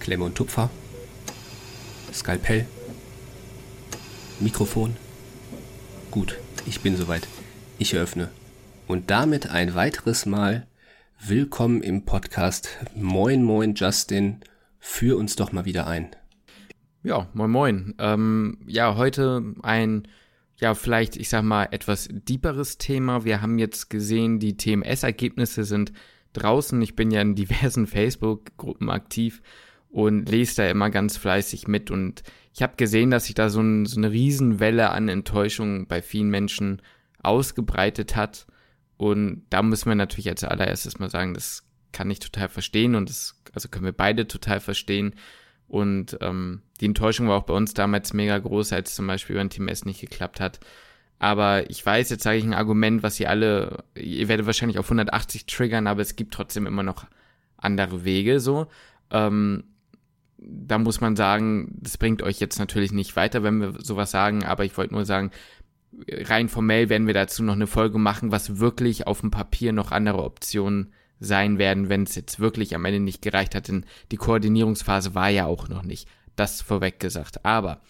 Klemme und Tupfer, Skalpell, Mikrofon. Gut, ich bin soweit. Ich eröffne. Und damit ein weiteres Mal willkommen im Podcast. Moin, moin, Justin. Führ uns doch mal wieder ein. Ja, moin, moin. Ähm, ja, heute ein, ja, vielleicht, ich sag mal, etwas deeperes Thema. Wir haben jetzt gesehen, die TMS-Ergebnisse sind draußen. Ich bin ja in diversen Facebook-Gruppen aktiv und lese da immer ganz fleißig mit. Und ich habe gesehen, dass sich da so, ein, so eine Riesenwelle an Enttäuschung bei vielen Menschen ausgebreitet hat. Und da müssen wir natürlich als allererstes mal sagen, das kann ich total verstehen und das, also können wir beide total verstehen. Und ähm, die Enttäuschung war auch bei uns damals mega groß, als zum Beispiel beim Team S nicht geklappt hat. Aber ich weiß, jetzt sage ich ein Argument, was ihr alle, ihr werdet wahrscheinlich auf 180 triggern, aber es gibt trotzdem immer noch andere Wege so. Ähm, da muss man sagen, das bringt euch jetzt natürlich nicht weiter, wenn wir sowas sagen, aber ich wollte nur sagen, rein formell werden wir dazu noch eine Folge machen, was wirklich auf dem Papier noch andere Optionen sein werden, wenn es jetzt wirklich am Ende nicht gereicht hat, denn die Koordinierungsphase war ja auch noch nicht. Das vorweg gesagt. Aber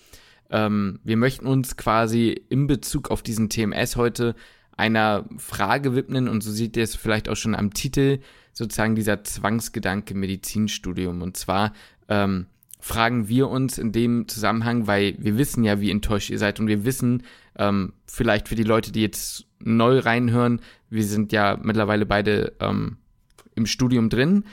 ähm, wir möchten uns quasi in Bezug auf diesen TMS heute einer Frage widmen und so seht ihr es vielleicht auch schon am Titel, sozusagen dieser Zwangsgedanke Medizinstudium. Und zwar ähm, fragen wir uns in dem Zusammenhang, weil wir wissen ja, wie enttäuscht ihr seid und wir wissen, ähm, vielleicht für die Leute, die jetzt neu reinhören, wir sind ja mittlerweile beide ähm, im Studium drin,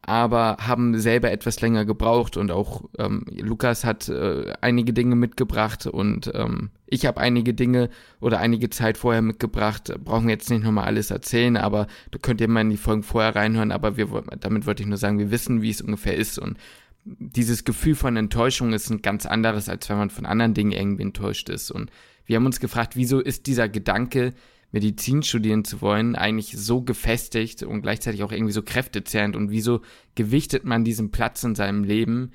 aber haben selber etwas länger gebraucht und auch ähm, Lukas hat äh, einige Dinge mitgebracht und ähm, ich habe einige Dinge oder einige Zeit vorher mitgebracht. Brauchen wir jetzt nicht nochmal alles erzählen, aber da könnt ihr mal in die Folgen vorher reinhören, aber wir, damit wollte ich nur sagen, wir wissen, wie es ungefähr ist und dieses Gefühl von Enttäuschung ist ein ganz anderes, als wenn man von anderen Dingen irgendwie enttäuscht ist. Und wir haben uns gefragt, wieso ist dieser Gedanke, Medizin studieren zu wollen, eigentlich so gefestigt und gleichzeitig auch irgendwie so kräftezehrend? Und wieso gewichtet man diesen Platz in seinem Leben,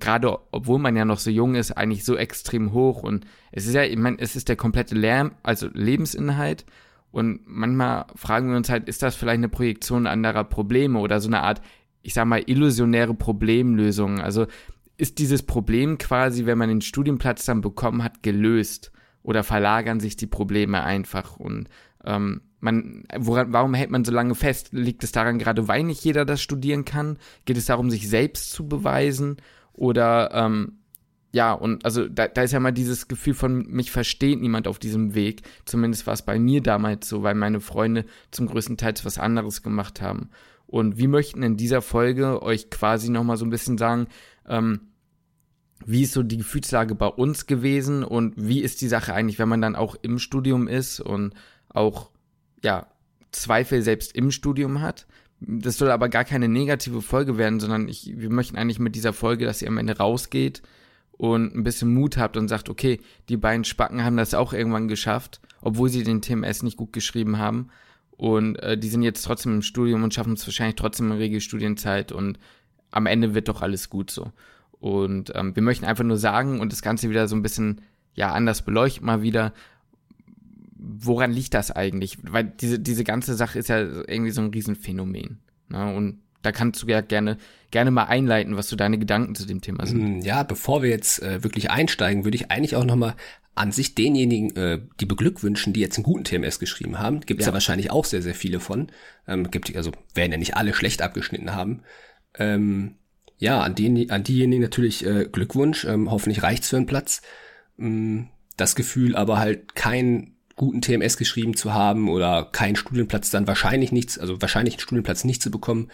gerade obwohl man ja noch so jung ist, eigentlich so extrem hoch? Und es ist ja, ich meine, es ist der komplette Lärm, also Lebensinhalt. Und manchmal fragen wir uns halt, ist das vielleicht eine Projektion anderer Probleme oder so eine Art ich sag mal, illusionäre Problemlösungen. Also ist dieses Problem quasi, wenn man den Studienplatz dann bekommen hat, gelöst oder verlagern sich die Probleme einfach und ähm, man, woran, warum hält man so lange fest? Liegt es daran gerade, weil nicht jeder das studieren kann? Geht es darum, sich selbst zu beweisen? Oder ähm, ja, und also da, da ist ja mal dieses Gefühl von, mich versteht niemand auf diesem Weg. Zumindest war es bei mir damals so, weil meine Freunde zum größten Teil was anderes gemacht haben. Und wir möchten in dieser Folge euch quasi nochmal so ein bisschen sagen, ähm, wie ist so die Gefühlslage bei uns gewesen und wie ist die Sache eigentlich, wenn man dann auch im Studium ist und auch, ja, Zweifel selbst im Studium hat. Das soll aber gar keine negative Folge werden, sondern ich, wir möchten eigentlich mit dieser Folge, dass ihr am Ende rausgeht und ein bisschen Mut habt und sagt, okay, die beiden Spacken haben das auch irgendwann geschafft, obwohl sie den TMS nicht gut geschrieben haben. Und äh, die sind jetzt trotzdem im Studium und schaffen es wahrscheinlich trotzdem in Regelstudienzeit und am Ende wird doch alles gut so. Und ähm, wir möchten einfach nur sagen und das Ganze wieder so ein bisschen, ja, anders beleuchten mal wieder, woran liegt das eigentlich? Weil diese, diese ganze Sache ist ja irgendwie so ein Riesenphänomen. Ne? Und da kannst du ja gerne, gerne mal einleiten, was so deine Gedanken zu dem Thema sind. Mm, ja, bevor wir jetzt äh, wirklich einsteigen, würde ich eigentlich auch nochmal an sich denjenigen, äh, die beglückwünschen, die jetzt einen guten TMS geschrieben haben, gibt es ja. ja. wahrscheinlich auch sehr, sehr viele von. Ähm, gibt, also werden ja nicht alle schlecht abgeschnitten haben. Ähm, ja, an, den, an diejenigen natürlich äh, Glückwunsch. Ähm, hoffentlich reicht's für einen Platz. Ähm, das Gefühl aber halt kein guten TMS geschrieben zu haben oder keinen Studienplatz dann wahrscheinlich nichts, also wahrscheinlich einen Studienplatz nicht zu bekommen,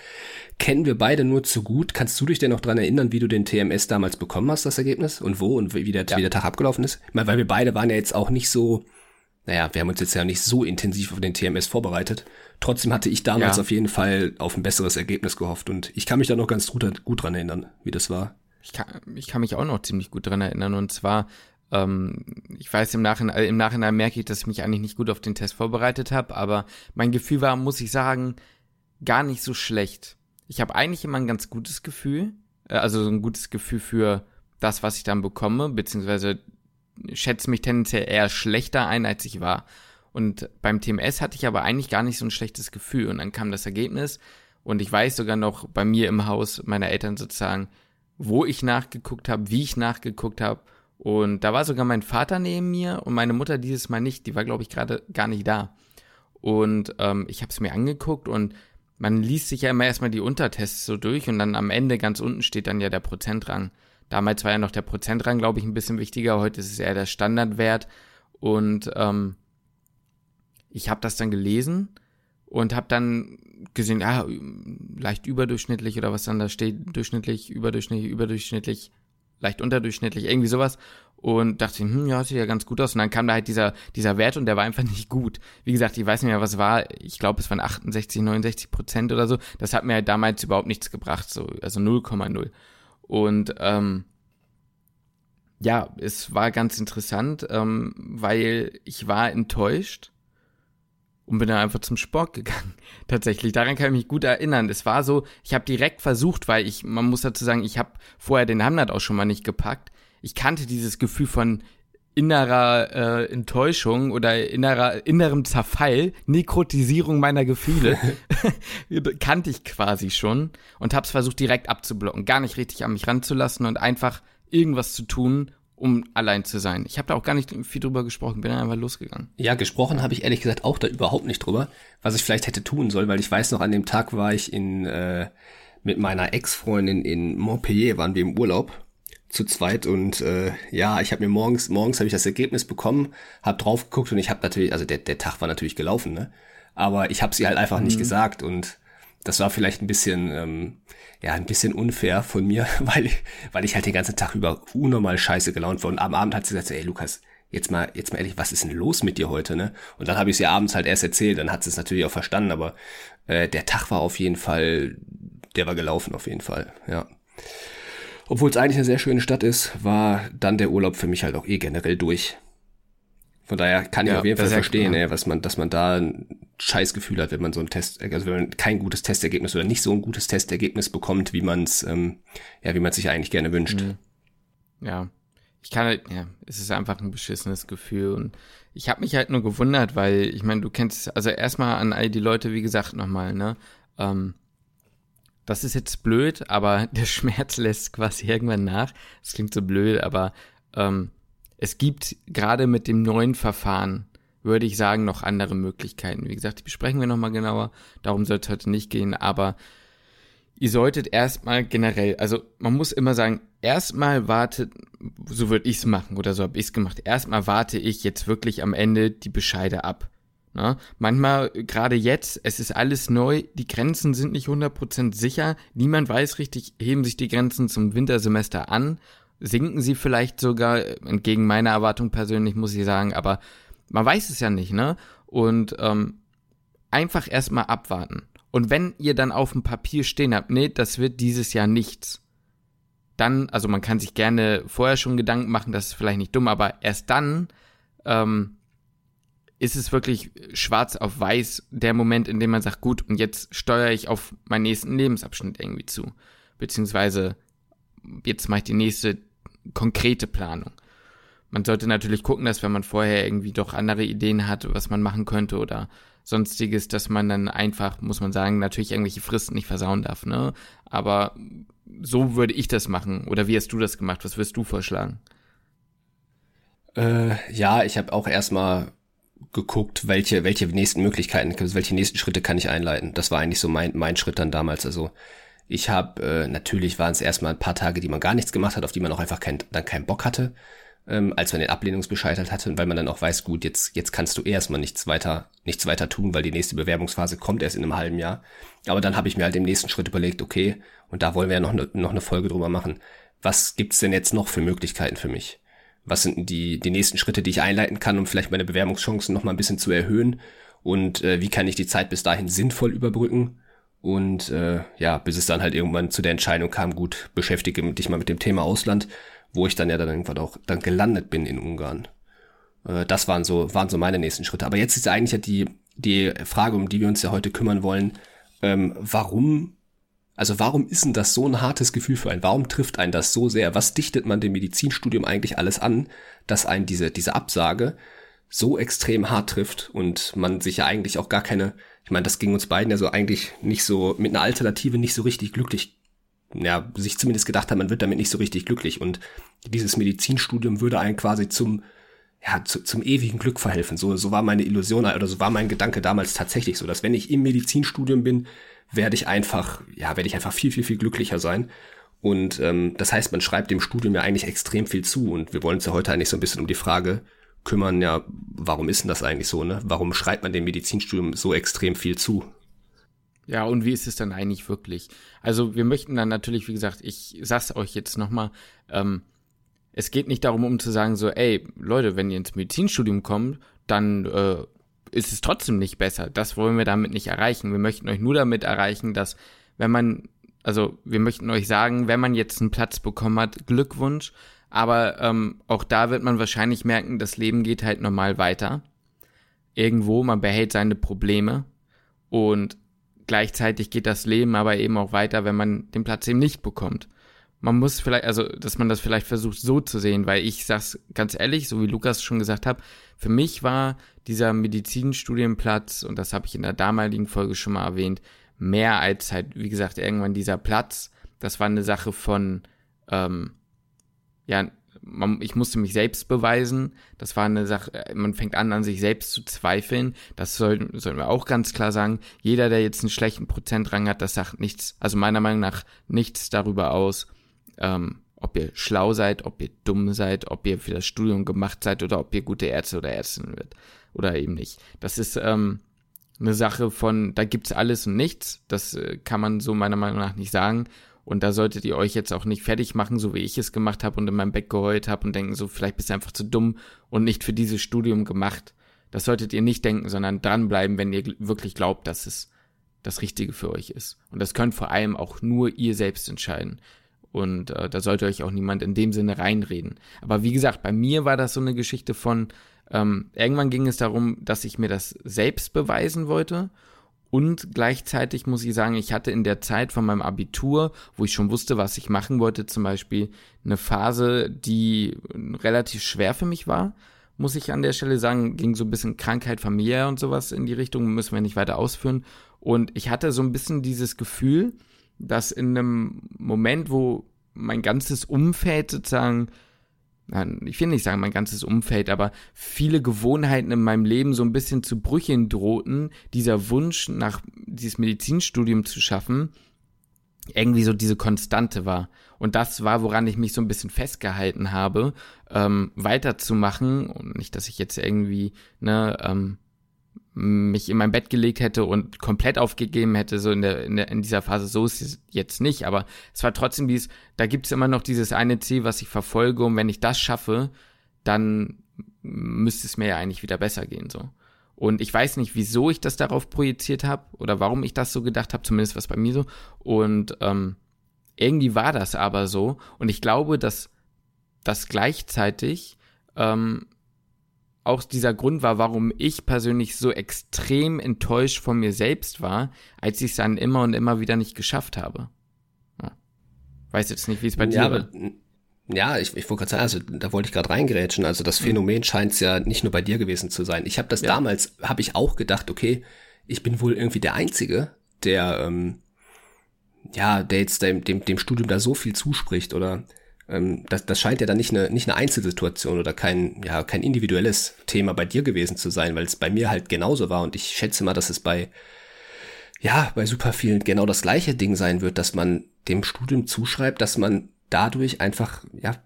kennen wir beide nur zu gut. Kannst du dich denn noch dran erinnern, wie du den TMS damals bekommen hast, das Ergebnis? Und wo und wie der, ja. wie der Tag abgelaufen ist? Ich meine, weil wir beide waren ja jetzt auch nicht so, naja, wir haben uns jetzt ja nicht so intensiv auf den TMS vorbereitet. Trotzdem hatte ich damals ja. auf jeden Fall auf ein besseres Ergebnis gehofft und ich kann mich da noch ganz gut, gut dran erinnern, wie das war. Ich kann, ich kann mich auch noch ziemlich gut dran erinnern und zwar ähm, ich weiß im Nachhinein, äh, im Nachhinein merke ich, dass ich mich eigentlich nicht gut auf den Test vorbereitet habe, aber mein Gefühl war, muss ich sagen, gar nicht so schlecht. Ich habe eigentlich immer ein ganz gutes Gefühl, äh, also ein gutes Gefühl für das, was ich dann bekomme, beziehungsweise schätze mich tendenziell eher schlechter ein, als ich war. Und beim TMS hatte ich aber eigentlich gar nicht so ein schlechtes Gefühl. Und dann kam das Ergebnis und ich weiß sogar noch bei mir im Haus meiner Eltern sozusagen, wo ich nachgeguckt habe, wie ich nachgeguckt habe. Und da war sogar mein Vater neben mir und meine Mutter dieses Mal nicht. Die war, glaube ich, gerade gar nicht da. Und ähm, ich habe es mir angeguckt und man liest sich ja immer erstmal die Untertests so durch und dann am Ende ganz unten steht dann ja der Prozentrang. Damals war ja noch der Prozentrang, glaube ich, ein bisschen wichtiger. Heute ist es eher der Standardwert. Und ähm, ich habe das dann gelesen und habe dann gesehen, ja, leicht überdurchschnittlich oder was dann da steht, durchschnittlich, überdurchschnittlich, überdurchschnittlich, leicht unterdurchschnittlich, irgendwie sowas. Und dachte, hm, ja, sieht ja ganz gut aus. Und dann kam da halt dieser, dieser Wert und der war einfach nicht gut. Wie gesagt, ich weiß nicht mehr, was war. Ich glaube, es waren 68, 69 Prozent oder so. Das hat mir halt damals überhaupt nichts gebracht, so, also 0,0. Und ähm, ja, es war ganz interessant, ähm, weil ich war enttäuscht und bin dann einfach zum Sport gegangen. Tatsächlich, daran kann ich mich gut erinnern. Es war so, ich habe direkt versucht, weil ich, man muss dazu sagen, ich habe vorher den Hamnat auch schon mal nicht gepackt. Ich kannte dieses Gefühl von innerer äh, Enttäuschung oder innerer innerem Zerfall, Nekrotisierung meiner Gefühle, kannte ich quasi schon und habe es versucht direkt abzublocken, gar nicht richtig an mich ranzulassen und einfach irgendwas zu tun, um allein zu sein. Ich habe da auch gar nicht viel drüber gesprochen, bin dann einfach losgegangen. Ja, gesprochen habe ich ehrlich gesagt auch da überhaupt nicht drüber, was ich vielleicht hätte tun sollen, weil ich weiß noch, an dem Tag war ich in äh, mit meiner Ex-Freundin in Montpellier, waren wir im Urlaub zu zweit und äh, ja, ich habe mir morgens morgens habe ich das Ergebnis bekommen, habe drauf geguckt und ich habe natürlich, also der der Tag war natürlich gelaufen, ne? Aber ich habe sie halt einfach mhm. nicht gesagt und das war vielleicht ein bisschen, ähm, ja, ein bisschen unfair von mir, weil, weil ich halt den ganzen Tag über unnormal scheiße gelaunt war. Und am Abend hat sie gesagt, ey Lukas, jetzt mal, jetzt mal ehrlich, was ist denn los mit dir heute, ne? Und dann habe ich sie abends halt erst erzählt, dann hat sie es natürlich auch verstanden, aber äh, der Tag war auf jeden Fall, der war gelaufen auf jeden Fall, ja. Obwohl es eigentlich eine sehr schöne Stadt ist, war dann der Urlaub für mich halt auch eh generell durch. Von daher kann ich ja, auf jeden Fall verstehen, ey, was man, dass man da ein Scheißgefühl hat, wenn man so ein Test, also wenn man kein gutes Testergebnis oder nicht so ein gutes Testergebnis bekommt, wie man es, ähm, ja, wie man sich eigentlich gerne wünscht. Mhm. Ja, ich kann halt, ja, es ist einfach ein beschissenes Gefühl und ich habe mich halt nur gewundert, weil ich meine, du kennst, also erstmal an all die Leute, wie gesagt, nochmal, ne, ähm, das ist jetzt blöd, aber der Schmerz lässt quasi irgendwann nach. Das klingt so blöd, aber ähm, es gibt gerade mit dem neuen Verfahren, würde ich sagen, noch andere Möglichkeiten. Wie gesagt, die besprechen wir nochmal genauer. Darum soll es heute nicht gehen, aber ihr solltet erstmal generell, also man muss immer sagen, erstmal wartet, so würde ich es machen oder so habe ich es gemacht. Erstmal warte ich jetzt wirklich am Ende die Bescheide ab. Na, manchmal, gerade jetzt, es ist alles neu, die Grenzen sind nicht 100% sicher, niemand weiß richtig, heben sich die Grenzen zum Wintersemester an sinken sie vielleicht sogar, entgegen meiner Erwartung persönlich, muss ich sagen, aber man weiß es ja nicht, ne? Und ähm, einfach erstmal abwarten. Und wenn ihr dann auf dem Papier stehen habt, nee, das wird dieses Jahr nichts, dann, also man kann sich gerne vorher schon Gedanken machen, das ist vielleicht nicht dumm, aber erst dann ähm, ist es wirklich schwarz auf weiß der Moment, in dem man sagt, gut, und jetzt steuere ich auf meinen nächsten Lebensabschnitt irgendwie zu. Beziehungsweise jetzt mache ich die nächste konkrete Planung. Man sollte natürlich gucken, dass wenn man vorher irgendwie doch andere Ideen hat, was man machen könnte oder sonstiges, dass man dann einfach, muss man sagen, natürlich irgendwelche Fristen nicht versauen darf, ne? Aber so würde ich das machen. Oder wie hast du das gemacht? Was wirst du vorschlagen? Äh, ja, ich habe auch erstmal geguckt, welche, welche nächsten Möglichkeiten, welche nächsten Schritte kann ich einleiten. Das war eigentlich so mein, mein Schritt dann damals. Also ich habe, äh, natürlich waren es erstmal ein paar Tage, die man gar nichts gemacht hat, auf die man auch einfach kein, dann keinen Bock hatte, ähm, als man den Ablehnungsbescheid halt hatte, weil man dann auch weiß, gut, jetzt, jetzt kannst du erstmal nichts weiter, nichts weiter tun, weil die nächste Bewerbungsphase kommt erst in einem halben Jahr. Aber dann habe ich mir halt im nächsten Schritt überlegt, okay, und da wollen wir ja noch, ne, noch eine Folge drüber machen. Was gibt's denn jetzt noch für Möglichkeiten für mich? Was sind die, die nächsten Schritte, die ich einleiten kann, um vielleicht meine Bewerbungschancen noch mal ein bisschen zu erhöhen? Und äh, wie kann ich die Zeit bis dahin sinnvoll überbrücken? Und äh, ja, bis es dann halt irgendwann zu der Entscheidung kam, gut, beschäftige dich mal mit dem Thema Ausland, wo ich dann ja dann irgendwann auch dann gelandet bin in Ungarn. Äh, das waren so, waren so meine nächsten Schritte. Aber jetzt ist eigentlich ja die, die Frage, um die wir uns ja heute kümmern wollen, ähm, warum, also warum ist denn das so ein hartes Gefühl für einen? Warum trifft einen das so sehr? Was dichtet man dem Medizinstudium eigentlich alles an, dass einen diese, diese Absage so extrem hart trifft und man sich ja eigentlich auch gar keine ich meine, das ging uns beiden ja so eigentlich nicht so, mit einer Alternative nicht so richtig glücklich ja, sich zumindest gedacht hat, man wird damit nicht so richtig glücklich. Und dieses Medizinstudium würde einen quasi zum, ja, zu, zum ewigen Glück verhelfen. So, so war meine Illusion oder so war mein Gedanke damals tatsächlich so, dass wenn ich im Medizinstudium bin, werde ich einfach, ja, werde ich einfach viel, viel, viel glücklicher sein. Und ähm, das heißt, man schreibt dem Studium ja eigentlich extrem viel zu. Und wir wollen uns ja heute eigentlich so ein bisschen um die Frage kümmern, ja, warum ist denn das eigentlich so, ne? Warum schreibt man dem Medizinstudium so extrem viel zu? Ja, und wie ist es dann eigentlich wirklich? Also wir möchten dann natürlich, wie gesagt, ich sag's euch jetzt nochmal, ähm, es geht nicht darum, um zu sagen so, ey, Leute, wenn ihr ins Medizinstudium kommt, dann äh, ist es trotzdem nicht besser. Das wollen wir damit nicht erreichen. Wir möchten euch nur damit erreichen, dass wenn man, also wir möchten euch sagen, wenn man jetzt einen Platz bekommen hat, Glückwunsch, aber ähm, auch da wird man wahrscheinlich merken, das Leben geht halt normal weiter. Irgendwo, man behält seine Probleme und gleichzeitig geht das Leben aber eben auch weiter, wenn man den Platz eben nicht bekommt. Man muss vielleicht, also, dass man das vielleicht versucht so zu sehen, weil ich sag's ganz ehrlich, so wie Lukas schon gesagt hat, für mich war dieser Medizinstudienplatz, und das habe ich in der damaligen Folge schon mal erwähnt, mehr als halt, wie gesagt, irgendwann dieser Platz. Das war eine Sache von, ähm, ja, man, ich musste mich selbst beweisen. Das war eine Sache, man fängt an, an sich selbst zu zweifeln. Das sollten, sollten wir auch ganz klar sagen. Jeder, der jetzt einen schlechten Prozentrang hat, das sagt nichts, also meiner Meinung nach nichts darüber aus, ähm, ob ihr schlau seid, ob ihr dumm seid, ob ihr für das Studium gemacht seid oder ob ihr gute Ärzte oder Ärztin wird oder eben nicht. Das ist ähm, eine Sache von, da gibt's alles und nichts. Das äh, kann man so meiner Meinung nach nicht sagen. Und da solltet ihr euch jetzt auch nicht fertig machen, so wie ich es gemacht habe und in meinem Bett geheult habe und denken, so vielleicht bist du einfach zu dumm und nicht für dieses Studium gemacht. Das solltet ihr nicht denken, sondern dranbleiben, wenn ihr wirklich glaubt, dass es das Richtige für euch ist. Und das könnt vor allem auch nur ihr selbst entscheiden. Und äh, da sollte euch auch niemand in dem Sinne reinreden. Aber wie gesagt, bei mir war das so eine Geschichte von, ähm, irgendwann ging es darum, dass ich mir das selbst beweisen wollte und gleichzeitig muss ich sagen, ich hatte in der Zeit von meinem Abitur, wo ich schon wusste, was ich machen wollte, zum Beispiel eine Phase, die relativ schwer für mich war, muss ich an der Stelle sagen, ging so ein bisschen Krankheit, familiär und sowas in die Richtung, müssen wir nicht weiter ausführen. Und ich hatte so ein bisschen dieses Gefühl, dass in einem Moment, wo mein ganzes Umfeld sozusagen ich will nicht sagen mein ganzes Umfeld, aber viele Gewohnheiten in meinem Leben so ein bisschen zu Brüchen drohten, dieser Wunsch nach dieses Medizinstudium zu schaffen, irgendwie so diese Konstante war. Und das war, woran ich mich so ein bisschen festgehalten habe, ähm, weiterzumachen. Und nicht, dass ich jetzt irgendwie, ne, ähm, mich in mein Bett gelegt hätte und komplett aufgegeben hätte, so in, der, in, der, in dieser Phase, so ist es jetzt nicht, aber es war trotzdem dieses, da gibt es immer noch dieses eine Ziel, was ich verfolge und wenn ich das schaffe, dann müsste es mir ja eigentlich wieder besser gehen, so. Und ich weiß nicht, wieso ich das darauf projiziert habe oder warum ich das so gedacht habe, zumindest was bei mir so. Und ähm, irgendwie war das aber so. Und ich glaube, dass das gleichzeitig ähm, auch dieser Grund war, warum ich persönlich so extrem enttäuscht von mir selbst war, als ich es dann immer und immer wieder nicht geschafft habe. Ja. Weiß jetzt nicht, wie es bei ja, dir war. Ja, ich, ich wollte gerade sagen, also da wollte ich gerade reingerätschen. Also das mhm. Phänomen scheint es ja nicht nur bei dir gewesen zu sein. Ich habe das ja. damals, habe ich auch gedacht, okay, ich bin wohl irgendwie der Einzige, der ähm, ja, der jetzt dem, dem, dem Studium da so viel zuspricht oder ähm, das, das scheint ja dann nicht eine, nicht eine Einzelsituation oder kein, ja, kein individuelles Thema bei dir gewesen zu sein, weil es bei mir halt genauso war und ich schätze mal, dass es bei, ja, bei super vielen genau das gleiche Ding sein wird, dass man dem Studium zuschreibt, dass man dadurch einfach, ja,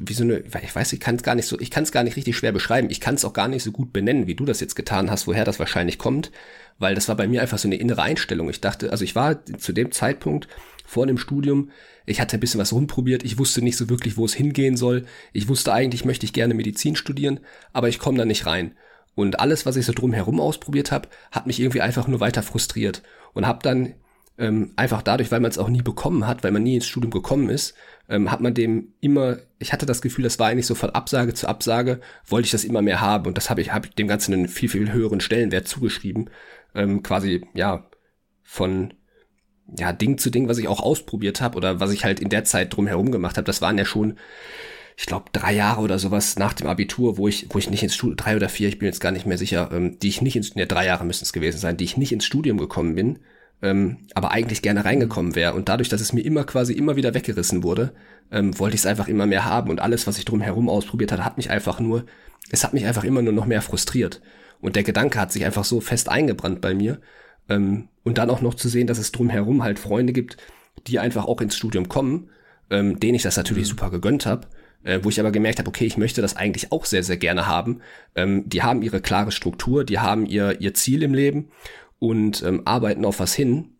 wie so eine, ich weiß, ich kann es gar nicht so, ich kann es gar nicht richtig schwer beschreiben. Ich kann es auch gar nicht so gut benennen, wie du das jetzt getan hast, woher das wahrscheinlich kommt, weil das war bei mir einfach so eine innere Einstellung. Ich dachte, also ich war zu dem Zeitpunkt vor dem Studium, ich hatte ein bisschen was rumprobiert, ich wusste nicht so wirklich, wo es hingehen soll. Ich wusste eigentlich, möchte ich gerne Medizin studieren, aber ich komme da nicht rein. Und alles, was ich so drumherum ausprobiert habe, hat mich irgendwie einfach nur weiter frustriert und habe dann ähm, einfach dadurch, weil man es auch nie bekommen hat, weil man nie ins Studium gekommen ist, ähm, hat man dem immer, ich hatte das Gefühl, das war eigentlich so von Absage zu Absage, wollte ich das immer mehr haben und das habe ich, habe ich dem Ganzen einen viel, viel höheren Stellenwert zugeschrieben, ähm, quasi, ja, von ja, Ding zu Ding, was ich auch ausprobiert habe oder was ich halt in der Zeit drumherum gemacht habe, das waren ja schon, ich glaube, drei Jahre oder sowas nach dem Abitur, wo ich, wo ich nicht ins Studium, drei oder vier, ich bin jetzt gar nicht mehr sicher, ähm, die ich nicht ins, ne, drei Jahre müssen es gewesen sein, die ich nicht ins Studium gekommen bin, ähm, aber eigentlich gerne reingekommen wäre. Und dadurch, dass es mir immer quasi immer wieder weggerissen wurde, ähm, wollte ich es einfach immer mehr haben. Und alles, was ich drumherum ausprobiert hatte, hat mich einfach nur, es hat mich einfach immer nur noch mehr frustriert. Und der Gedanke hat sich einfach so fest eingebrannt bei mir. Ähm, und dann auch noch zu sehen, dass es drumherum halt Freunde gibt, die einfach auch ins Studium kommen, ähm, denen ich das natürlich mhm. super gegönnt habe. Äh, wo ich aber gemerkt habe, okay, ich möchte das eigentlich auch sehr, sehr gerne haben. Ähm, die haben ihre klare Struktur, die haben ihr, ihr Ziel im Leben und ähm, arbeiten auf was hin.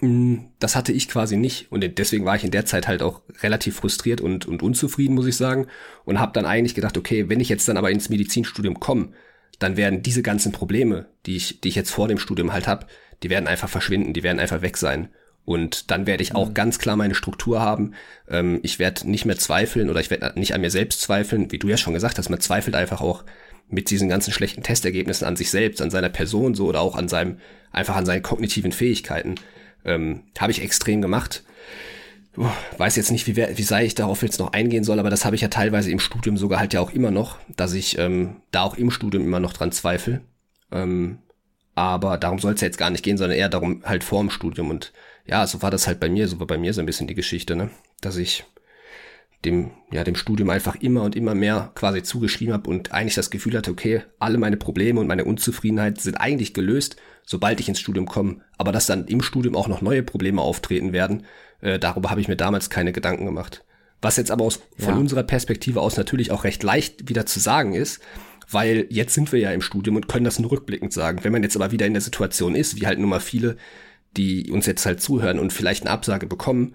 Mm, das hatte ich quasi nicht und deswegen war ich in der Zeit halt auch relativ frustriert und, und unzufrieden, muss ich sagen. Und habe dann eigentlich gedacht, okay, wenn ich jetzt dann aber ins Medizinstudium komme, dann werden diese ganzen Probleme, die ich, die ich jetzt vor dem Studium halt habe, die werden einfach verschwinden, die werden einfach weg sein. Und dann werde ich auch mhm. ganz klar meine Struktur haben. Ähm, ich werde nicht mehr zweifeln oder ich werde nicht an mir selbst zweifeln, wie du ja schon gesagt hast, man zweifelt einfach auch mit diesen ganzen schlechten Testergebnissen an sich selbst, an seiner Person so oder auch an seinem, einfach an seinen kognitiven Fähigkeiten. Ähm, Habe ich extrem gemacht. Weiß jetzt nicht, wie, wie sei ich darauf jetzt noch eingehen soll, aber das habe ich ja teilweise im Studium sogar halt ja auch immer noch, dass ich ähm, da auch im Studium immer noch dran zweifle. Ähm, aber darum soll es ja jetzt gar nicht gehen, sondern eher darum halt vor dem Studium. Und ja, so war das halt bei mir, so war bei mir so ein bisschen die Geschichte, ne? Dass ich dem, ja, dem Studium einfach immer und immer mehr quasi zugeschrieben habe und eigentlich das Gefühl hatte, okay, alle meine Probleme und meine Unzufriedenheit sind eigentlich gelöst, sobald ich ins Studium komme. Aber dass dann im Studium auch noch neue Probleme auftreten werden, äh, darüber habe ich mir damals keine Gedanken gemacht. Was jetzt aber aus, ja. von unserer Perspektive aus natürlich auch recht leicht wieder zu sagen ist, weil jetzt sind wir ja im Studium und können das nur rückblickend sagen. Wenn man jetzt aber wieder in der Situation ist, wie halt nun mal viele, die uns jetzt halt zuhören und vielleicht eine Absage bekommen,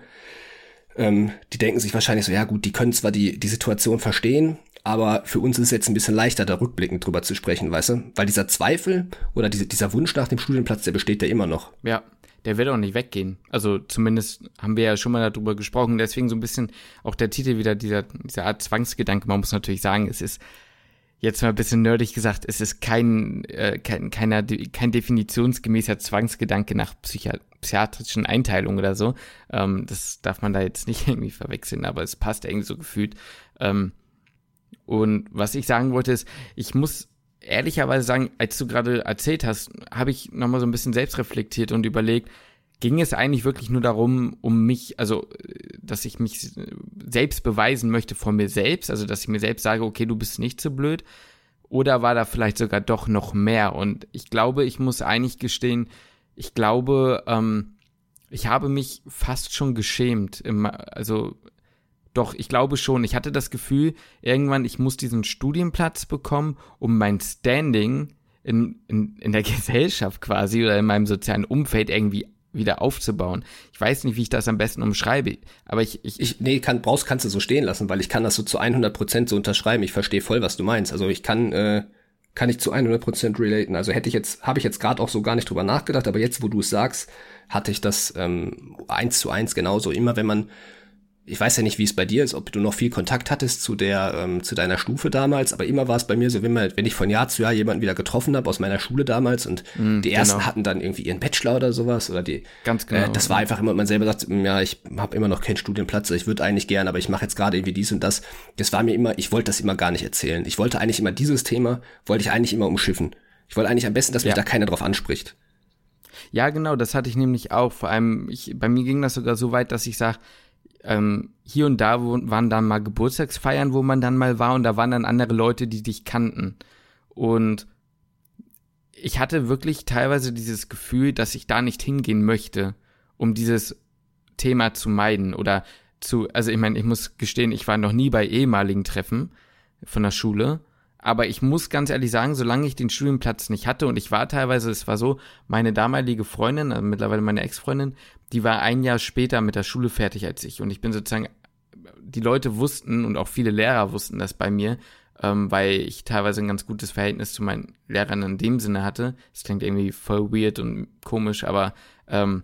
ähm, die denken sich wahrscheinlich so, ja gut, die können zwar die, die Situation verstehen, aber für uns ist es jetzt ein bisschen leichter, da rückblickend drüber zu sprechen, weißt du? Weil dieser Zweifel oder diese, dieser Wunsch nach dem Studienplatz, der besteht ja immer noch. Ja, der wird auch nicht weggehen. Also zumindest haben wir ja schon mal darüber gesprochen. Deswegen so ein bisschen auch der Titel wieder dieser, dieser Art Zwangsgedanke. Man muss natürlich sagen, es ist jetzt mal ein bisschen nerdig gesagt, es ist kein, äh, kein, keiner, kein definitionsgemäßer Zwangsgedanke nach Psychi psychiatrischen Einteilungen oder so. Ähm, das darf man da jetzt nicht irgendwie verwechseln, aber es passt irgendwie so gefühlt. Ähm, und was ich sagen wollte ist, ich muss ehrlicherweise sagen, als du gerade erzählt hast, habe ich nochmal so ein bisschen selbst reflektiert und überlegt, ging es eigentlich wirklich nur darum, um mich, also, dass ich mich selbst beweisen möchte vor mir selbst, also, dass ich mir selbst sage, okay, du bist nicht so blöd, oder war da vielleicht sogar doch noch mehr? Und ich glaube, ich muss eigentlich gestehen, ich glaube, ähm, ich habe mich fast schon geschämt. Im, also, doch, ich glaube schon. Ich hatte das Gefühl, irgendwann, ich muss diesen Studienplatz bekommen, um mein Standing in, in, in der Gesellschaft quasi oder in meinem sozialen Umfeld irgendwie wieder aufzubauen. Ich weiß nicht, wie ich das am besten umschreibe, aber ich, ich, ich nee, kann, brauchst, kannst du so stehen lassen, weil ich kann das so zu 100 Prozent so unterschreiben. Ich verstehe voll, was du meinst. Also ich kann, äh, kann ich zu 100 Prozent relaten. Also hätte ich jetzt, habe ich jetzt gerade auch so gar nicht drüber nachgedacht, aber jetzt, wo du es sagst, hatte ich das ähm, eins zu eins genauso. Immer wenn man ich weiß ja nicht, wie es bei dir ist, ob du noch viel Kontakt hattest zu der, ähm, zu deiner Stufe damals, aber immer war es bei mir so, wenn, man, wenn ich von Jahr zu Jahr jemanden wieder getroffen habe aus meiner Schule damals und mm, die ersten genau. hatten dann irgendwie ihren Bachelor oder sowas oder die. Ganz genau. Äh, das war einfach immer, man selber sagt, ja, ich habe immer noch keinen Studienplatz, ich würde eigentlich gern, aber ich mache jetzt gerade irgendwie dies und das. Das war mir immer, ich wollte das immer gar nicht erzählen. Ich wollte eigentlich immer dieses Thema, wollte ich eigentlich immer umschiffen. Ich wollte eigentlich am besten, dass mich ja. da keiner drauf anspricht. Ja, genau, das hatte ich nämlich auch. Vor allem, ich, bei mir ging das sogar so weit, dass ich sage, ähm, hier und da waren dann mal Geburtstagsfeiern, wo man dann mal war und da waren dann andere Leute, die dich kannten. Und ich hatte wirklich teilweise dieses Gefühl, dass ich da nicht hingehen möchte, um dieses Thema zu meiden oder zu, also ich meine, ich muss gestehen, ich war noch nie bei ehemaligen Treffen von der Schule aber ich muss ganz ehrlich sagen, solange ich den Studienplatz nicht hatte und ich war teilweise, es war so, meine damalige Freundin, also mittlerweile meine Ex-Freundin, die war ein Jahr später mit der Schule fertig als ich. Und ich bin sozusagen, die Leute wussten und auch viele Lehrer wussten das bei mir, ähm, weil ich teilweise ein ganz gutes Verhältnis zu meinen Lehrern in dem Sinne hatte. Das klingt irgendwie voll weird und komisch, aber ähm,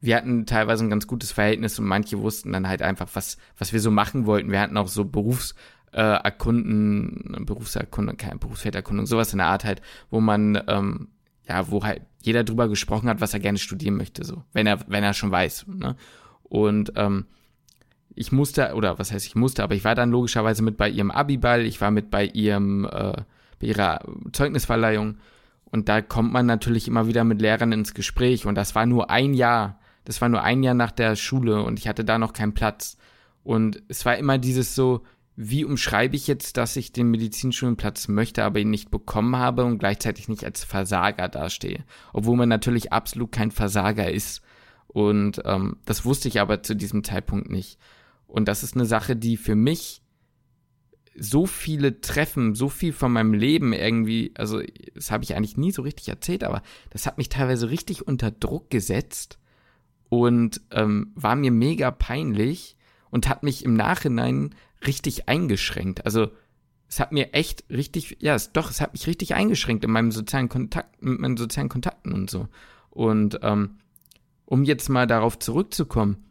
wir hatten teilweise ein ganz gutes Verhältnis und manche wussten dann halt einfach, was, was wir so machen wollten. Wir hatten auch so Berufs- äh, erkunden, Berufserkundung, keine Berufsfelderkundung, sowas in der Art halt, wo man, ähm, ja, wo halt jeder drüber gesprochen hat, was er gerne studieren möchte, so, wenn er, wenn er schon weiß, ne? Und ähm, ich musste, oder was heißt ich musste, aber ich war dann logischerweise mit bei ihrem Abiball, ich war mit bei ihrem, äh, bei ihrer Zeugnisverleihung Und da kommt man natürlich immer wieder mit Lehrern ins Gespräch. Und das war nur ein Jahr. Das war nur ein Jahr nach der Schule und ich hatte da noch keinen Platz. Und es war immer dieses so, wie umschreibe ich jetzt, dass ich den Medizinschulenplatz möchte, aber ihn nicht bekommen habe und gleichzeitig nicht als Versager dastehe. Obwohl man natürlich absolut kein Versager ist. Und ähm, das wusste ich aber zu diesem Zeitpunkt nicht. Und das ist eine Sache, die für mich so viele Treffen, so viel von meinem Leben irgendwie, also das habe ich eigentlich nie so richtig erzählt, aber das hat mich teilweise richtig unter Druck gesetzt und ähm, war mir mega peinlich und hat mich im Nachhinein richtig eingeschränkt. Also es hat mir echt richtig, ja, es, doch, es hat mich richtig eingeschränkt in meinem sozialen Kontakt, mit meinen sozialen Kontakten und so. Und ähm, um jetzt mal darauf zurückzukommen,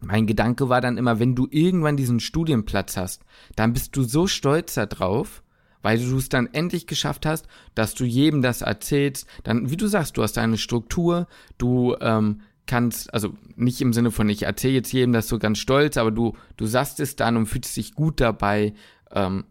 mein Gedanke war dann immer, wenn du irgendwann diesen Studienplatz hast, dann bist du so stolz darauf, weil du es dann endlich geschafft hast, dass du jedem das erzählst. Dann, wie du sagst, du hast eine Struktur, du ähm, kannst, also nicht im Sinne von, ich erzähle jetzt jedem das so ganz stolz, aber du, du sagst es dann und fühlst dich gut dabei. Ähm,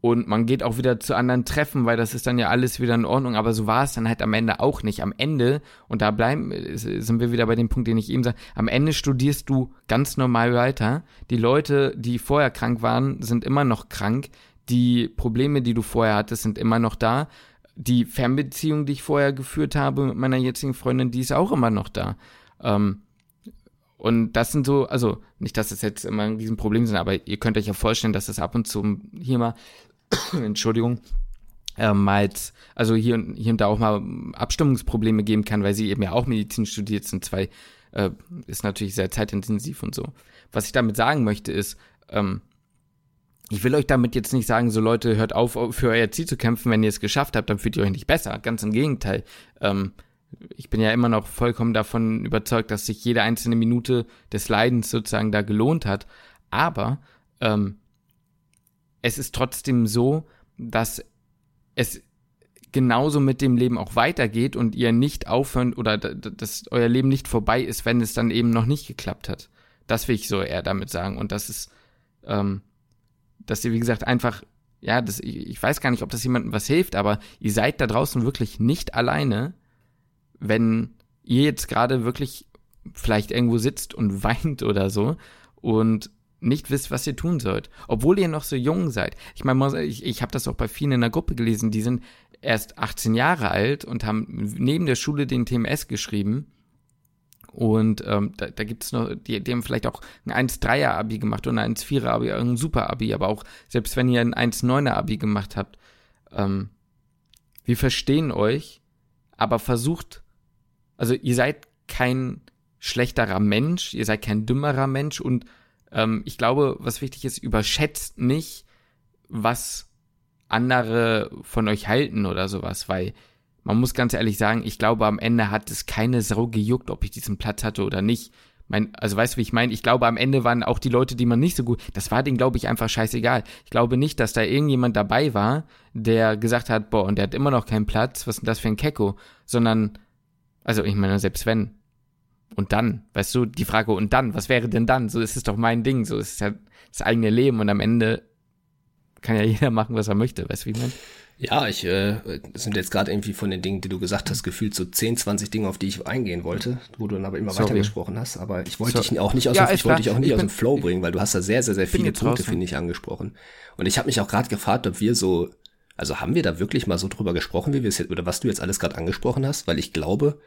und man geht auch wieder zu anderen Treffen, weil das ist dann ja alles wieder in Ordnung. Aber so war es dann halt am Ende auch nicht. Am Ende, und da bleiben, sind wir wieder bei dem Punkt, den ich eben sage, am Ende studierst du ganz normal weiter. Die Leute, die vorher krank waren, sind immer noch krank. Die Probleme, die du vorher hattest, sind immer noch da die Fernbeziehung, die ich vorher geführt habe mit meiner jetzigen Freundin, die ist auch immer noch da. Ähm, und das sind so, also nicht, dass das jetzt immer ein Riesenproblem sind, aber ihr könnt euch ja vorstellen, dass es ab und zu hier mal, Entschuldigung, äh, mal, also hier und, hier und da auch mal Abstimmungsprobleme geben kann, weil sie eben ja auch Medizin studiert sind. Zwei äh, ist natürlich sehr zeitintensiv und so. Was ich damit sagen möchte ist, ähm, ich will euch damit jetzt nicht sagen, so Leute, hört auf, für euer Ziel zu kämpfen, wenn ihr es geschafft habt, dann fühlt ihr euch nicht besser. Ganz im Gegenteil. Ähm, ich bin ja immer noch vollkommen davon überzeugt, dass sich jede einzelne Minute des Leidens sozusagen da gelohnt hat. Aber ähm, es ist trotzdem so, dass es genauso mit dem Leben auch weitergeht und ihr nicht aufhören oder dass euer Leben nicht vorbei ist, wenn es dann eben noch nicht geklappt hat. Das will ich so eher damit sagen. Und das ist, ähm, dass ihr, wie gesagt, einfach, ja, das, ich, ich weiß gar nicht, ob das jemandem was hilft, aber ihr seid da draußen wirklich nicht alleine, wenn ihr jetzt gerade wirklich vielleicht irgendwo sitzt und weint oder so und nicht wisst, was ihr tun sollt, obwohl ihr noch so jung seid. Ich meine, ich, ich habe das auch bei vielen in der Gruppe gelesen, die sind erst 18 Jahre alt und haben neben der Schule den TMS geschrieben und ähm, da, da gibt es noch, die, die haben vielleicht auch ein 1-3er-Abi gemacht oder ein 1-4er-Abi, ein Super-Abi, aber auch selbst wenn ihr ein 1-9er-Abi gemacht habt, ähm, wir verstehen euch, aber versucht, also ihr seid kein schlechterer Mensch, ihr seid kein dümmerer Mensch und ähm, ich glaube, was wichtig ist, überschätzt nicht, was andere von euch halten oder sowas, weil man muss ganz ehrlich sagen, ich glaube, am Ende hat es keine Sau gejuckt, ob ich diesen Platz hatte oder nicht. Mein, also weißt du, wie ich meine? Ich glaube, am Ende waren auch die Leute, die man nicht so gut, das war denen, glaube ich, einfach scheißegal. Ich glaube nicht, dass da irgendjemand dabei war, der gesagt hat, boah, und der hat immer noch keinen Platz, was ist denn das für ein Kecko? Sondern, also ich meine, selbst wenn. Und dann, weißt du, die Frage, und dann, was wäre denn dann? So ist es doch mein Ding, so ist es ja das eigene Leben und am Ende kann ja jeder machen, was er möchte, weißt du, wie ich meine? Ja, ich äh, sind jetzt gerade irgendwie von den Dingen, die du gesagt hast, gefühlt so 10, 20 Dinge, auf die ich eingehen wollte, wo du dann aber immer weiter gesprochen hast. Aber ich wollte dich auch nicht aus, ja, dem, ich wollte dich auch nicht ich aus dem Flow bringen, weil du hast da sehr, sehr, sehr viele Punkte, finde ich, angesprochen. Und ich habe mich auch gerade gefragt, ob wir so, also haben wir da wirklich mal so drüber gesprochen, wie wir es jetzt, oder was du jetzt alles gerade angesprochen hast, weil ich glaube,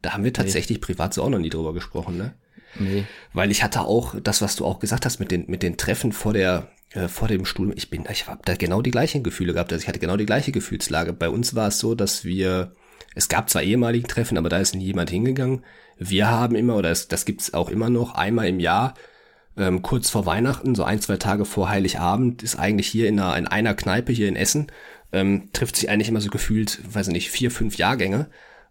da haben wir tatsächlich nee. privat so auch noch nie drüber gesprochen, ne? Nee. Weil ich hatte auch das, was du auch gesagt hast mit den, mit den Treffen vor der, äh, vor dem Studium, ich bin, ich habe da genau die gleichen Gefühle gehabt, also ich hatte genau die gleiche Gefühlslage. Bei uns war es so, dass wir, es gab zwar ehemalige Treffen, aber da ist nie jemand hingegangen. Wir haben immer, oder es, das gibt's auch immer noch, einmal im Jahr, ähm, kurz vor Weihnachten, so ein, zwei Tage vor Heiligabend, ist eigentlich hier in einer, in einer Kneipe hier in Essen, ähm, trifft sich eigentlich immer so gefühlt, weiß ich nicht, vier, fünf Jahrgänge,